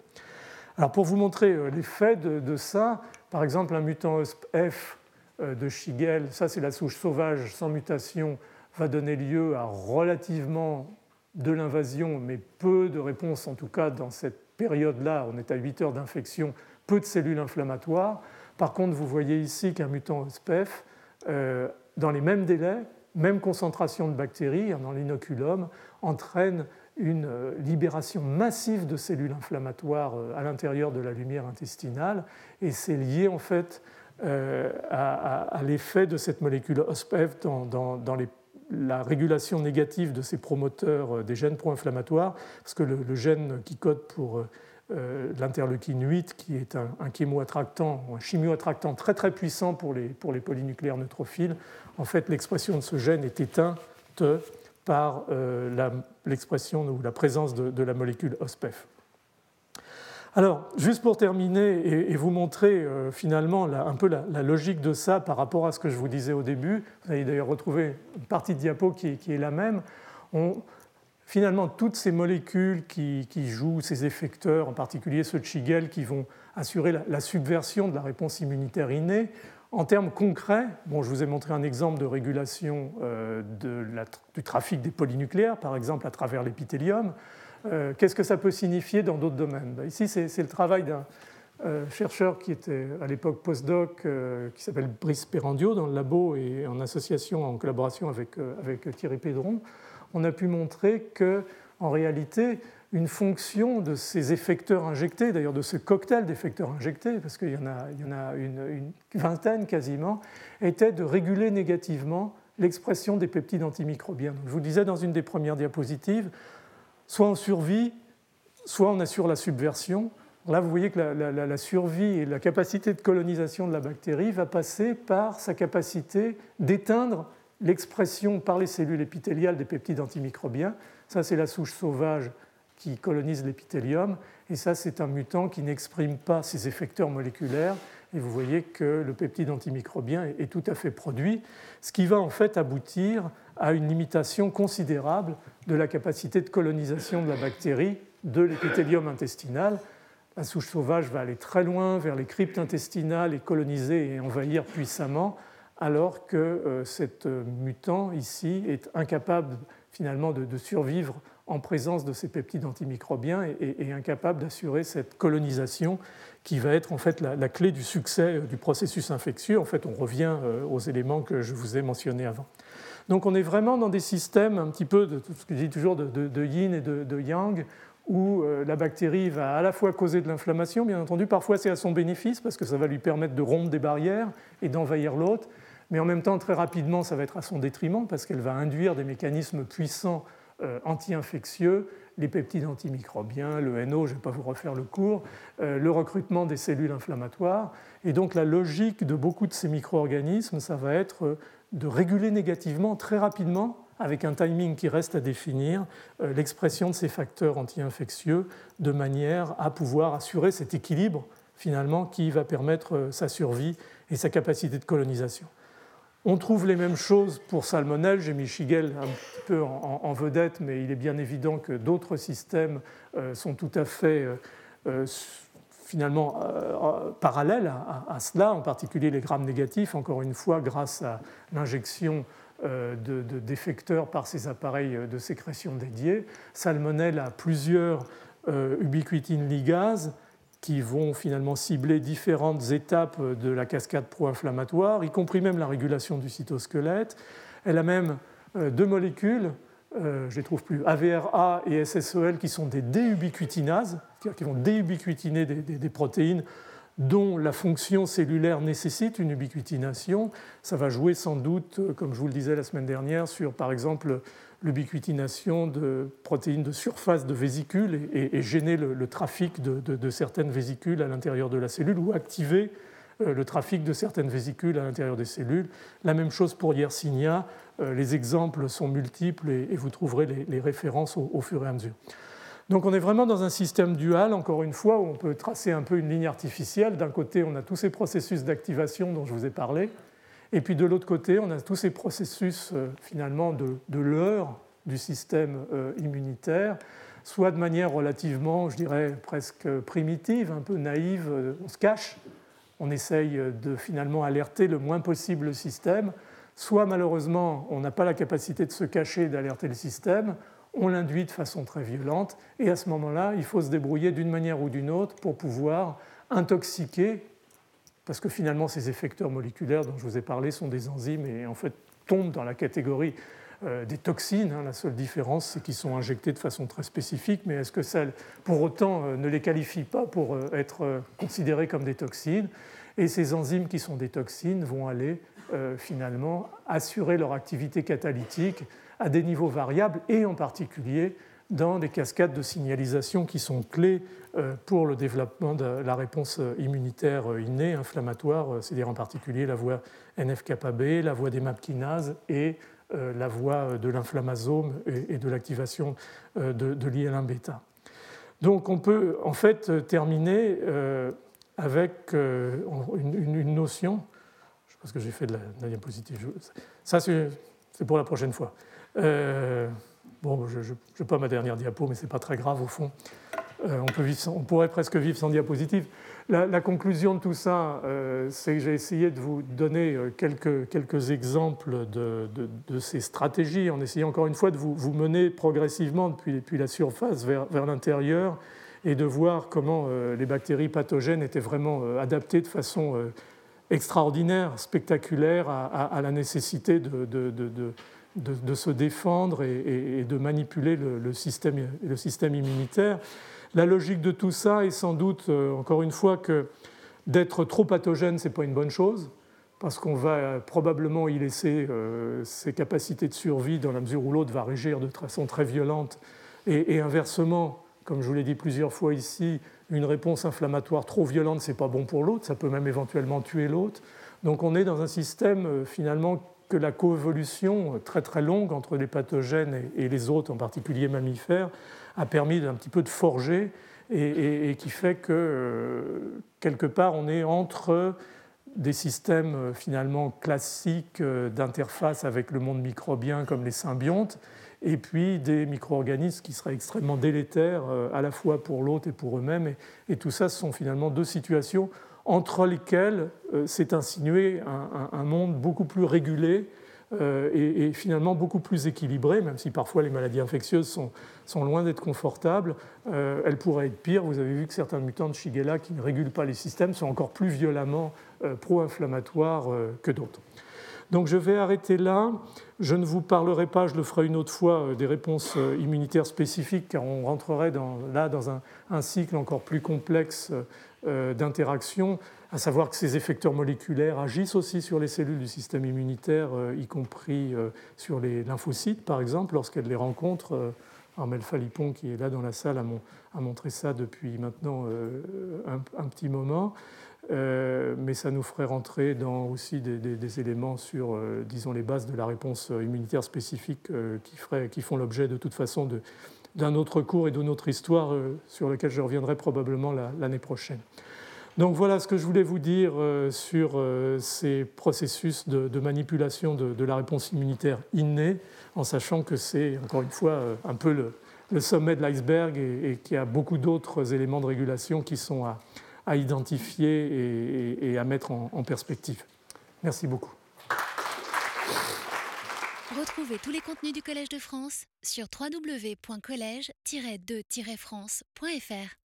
Alors pour vous montrer l'effet de, ça, par exemple, un mutant F de Shigel, ça c'est la souche sauvage sans mutation va donner lieu à relativement de l'invasion, mais peu de réponses, en tout cas dans cette période-là, on est à 8 heures d'infection, peu de cellules inflammatoires. Par contre, vous voyez ici qu'un mutant SPEF, euh, dans les mêmes délais, même concentration de bactéries dans l'inoculum, entraîne une euh, libération massive de cellules inflammatoires euh, à l'intérieur de la lumière intestinale, et c'est lié en fait à, l'effet de cette molécule OSPEF dans, dans les la régulation négative de ces promoteurs euh, des gènes pro-inflammatoires, parce que le, gène qui code pour euh, euh, l'interleukine 8, qui est un, un chémoattractant, un chimioattractant très très puissant pour les, pour les polynucléaires neutrophiles, en fait l'expression de ce gène est éteinte par l'expression ou la présence de, de la molécule OSPEF. Alors, juste pour terminer et, vous montrer euh, finalement un peu la, logique de ça par rapport à ce que je vous disais au début, vous allez d'ailleurs retrouver une partie de diapo qui, est la même. finalement toutes ces molécules qui, jouent, ces effecteurs, en particulier ceux de Shigel, qui vont assurer la, subversion de la réponse immunitaire innée, en termes concrets, bon, je vous ai montré un exemple de régulation euh, du trafic des polynucléaires, par exemple à travers l'épithélium. Euh, qu'est-ce que ça peut signifier dans d'autres domaines ben, Ici, c'est le travail d'un euh, chercheur qui était à l'époque postdoc, qui s'appelle Brice Perandio, dans le labo et en association, en collaboration avec, avec Thierry Pédron on a pu montrer que, en réalité, une fonction de ces effecteurs injectés, d'ailleurs de ce cocktail d'effecteurs injectés, parce qu'il y en a, une, vingtaine quasiment, était de réguler négativement l'expression des peptides antimicrobiens. je vous disais dans une des premières diapositives, soit on survit, soit on assure la subversion. Là, vous voyez que la, survie et la capacité de colonisation de la bactérie va passer par sa capacité d'éteindre l'expression par les cellules épithéliales des peptides antimicrobiens. Ça, c'est la souche sauvage qui colonise l'épithélium. Et ça, c'est un mutant qui n'exprime pas ces effecteurs moléculaires. Et vous voyez que le peptide antimicrobien est tout à fait produit, ce qui va en fait aboutir à une limitation considérable de la capacité de colonisation de la bactérie de l'épithélium intestinal. La souche sauvage va aller très loin vers les cryptes intestinales et coloniser et envahir puissamment alors que euh, euh, mutant ici est incapable finalement de, survivre en présence de ces peptides antimicrobiens et, incapable d'assurer cette colonisation qui va être en fait la, clé du succès euh, du processus infectieux. En fait, on revient aux éléments que je vous ai mentionnés avant. Donc on est vraiment dans des systèmes un petit peu de ce que je dis toujours de, yin et de, yang, où la bactérie va à la fois causer de l'inflammation, bien entendu, parfois c'est à son bénéfice parce que ça va lui permettre de rompre des barrières et d'envahir l'autre, mais en même temps, très rapidement, ça va être à son détriment parce qu'elle va induire des mécanismes puissants euh, anti-infectieux, les peptides antimicrobiens, le NO, je ne vais pas vous refaire le cours, euh, le recrutement des cellules inflammatoires. Et donc la logique de beaucoup de ces micro-organismes, ça va être euh, de réguler négativement très rapidement avec un timing qui reste à définir, l'expression de ces facteurs anti-infectieux de manière à pouvoir assurer cet équilibre finalement qui va permettre sa survie et sa capacité de colonisation. On trouve les mêmes choses pour Salmonelle. J'ai mis Shigel un peu en, vedette, mais il est bien évident que d'autres systèmes euh, sont tout à fait euh, euh, finalement parallèles à, cela, en particulier les grammes négatifs, encore une fois, grâce à l'injection de, défecteurs par ces appareils de sécrétion dédiés. Salmonelle a plusieurs ubiquitines ligases qui vont finalement cibler différentes étapes de la cascade pro-inflammatoire, y compris même la régulation du cytosquelette. Elle a même euh, deux molécules, euh, je les trouve plus, AVRA et SSEL, qui sont des déubiquitinases, c'est-à-dire qui vont déubiquitiner des, protéines dont la fonction cellulaire nécessite une ubiquitination. Ça va jouer sans doute, comme je vous le disais la semaine dernière, sur par exemple l'ubiquitination de protéines de surface de vésicules et, gêner le, trafic de, certaines vésicules à l'intérieur de la cellule ou activer euh, le trafic de certaines vésicules à l'intérieur des cellules. La même chose pour Yersinia. Euh, les exemples sont multiples et, vous trouverez les, références au, fur et à mesure. Donc on est vraiment dans un système dual, encore une fois, où on peut tracer un peu une ligne artificielle. D'un côté, on a tous ces processus d'activation dont je vous ai parlé, et puis de l'autre côté, on a tous ces processus euh, finalement de, leurre du système euh, immunitaire, soit de manière relativement, je dirais, presque primitive, un peu naïve, on se cache, on essaye de finalement alerter le moins possible le système, soit malheureusement on n'a pas la capacité de se cacher d'alerter le système, on l'induit de façon très violente, et à ce moment-là, il faut se débrouiller d'une manière ou d'une autre pour pouvoir intoxiquer parce que finalement ces effecteurs moléculaires dont je vous ai parlé sont des enzymes et en fait tombent dans la catégorie euh, des toxines. Hein. La seule différence, c'est qu'ils sont injectés de façon très spécifique, mais est-ce que ça, pour autant, euh, ne les qualifie pas pour euh, être considérés comme des toxines? Et ces enzymes qui sont des toxines vont aller finalement assurer leur activité catalytique à des niveaux variables et en particulier dans des cascades de signalisation qui sont clés euh, pour le développement de la réponse immunitaire innée, inflammatoire, euh, c'est-à-dire en particulier la voie NF-kappa-B, la voie des MAP kinases et euh, la voie de l'inflammasome et de l'activation de l'IL1-bêta. Donc on peut en fait terminer avec une notion, pense que j'ai fait de la, diapositive, ça c'est pour la prochaine fois Bon, je n'ai pas ma dernière diapo, mais ce n'est pas très grave au fond. Euh, on, peut vivre on, pourrait presque vivre sans diapositive. La, conclusion de tout ça, euh, c'est que j'ai essayé de vous donner euh, quelques, quelques exemples de, de, ces stratégies, en essayant encore une fois de vous, vous mener progressivement depuis, depuis, la surface vers, vers l'intérieur et de voir comment les bactéries pathogènes étaient vraiment adaptées de façon extraordinaire, spectaculaire à, la nécessité de, de, se défendre et, et de manipuler le, système, le système immunitaire. La logique de tout ça est sans doute, euh, encore une fois, que d'être trop pathogène, ce n'est pas une bonne chose, parce qu'on va probablement y laisser euh, ses capacités de survie dans la mesure où l'autre va régir de façon très violente. Et, inversement, comme je vous l'ai dit plusieurs fois ici, une réponse inflammatoire trop violente, ce n'est pas bon pour l'autre, ça peut même éventuellement tuer l'autre. Donc on est dans un système euh, finalement que la coévolution très très longue entre les pathogènes et les autres, en particulier mammifères, a permis d'un petit peu de forger et, qui fait que euh, quelque part on est entre des systèmes euh, finalement classiques euh, d'interface avec le monde microbien comme les symbiontes et puis des micro-organismes qui seraient extrêmement délétères à la fois pour l'autre et pour eux-mêmes. Et, tout ça, ce sont finalement deux situations entre lesquelles s'est insinué un, monde beaucoup plus régulé euh, et, finalement beaucoup plus équilibrée, même si parfois les maladies infectieuses sont, loin d'être confortables. Euh, elles pourraient être pires. Vous avez vu que certains mutants de Shigella qui ne régulent pas les systèmes sont encore plus violemment euh, pro-inflammatoires que d'autres. Donc je vais arrêter là. Je ne vous parlerai pas, je le ferai une autre fois, des réponses immunitaires spécifiques, car on rentrerait là dans un, cycle encore plus complexe d'interaction à savoir que ces effecteurs moléculaires agissent aussi sur les cellules du système immunitaire, euh, y compris euh, sur les lymphocytes, par exemple, lorsqu'elles les rencontrent. Euh, Armel Falipon, qui est là dans la salle, a, montré ça depuis maintenant un, petit moment. Mais ça nous ferait rentrer dans aussi des, éléments sur, disons, les bases de la réponse immunitaire spécifique qui, qui font l'objet de toute façon d'un autre cours et d'une autre histoire sur lequel je reviendrai probablement l'année prochaine. Donc voilà ce que je voulais vous dire euh, sur euh, ces processus de, manipulation de, la réponse immunitaire innée, en sachant que c'est, encore une fois, euh, un peu le, sommet de l'iceberg et, qu'il y a beaucoup d'autres éléments de régulation qui sont à, identifier et, à mettre en, en perspective. Merci beaucoup. Retrouvez tous les contenus du Collège de France sur www.colège-2-france.fr.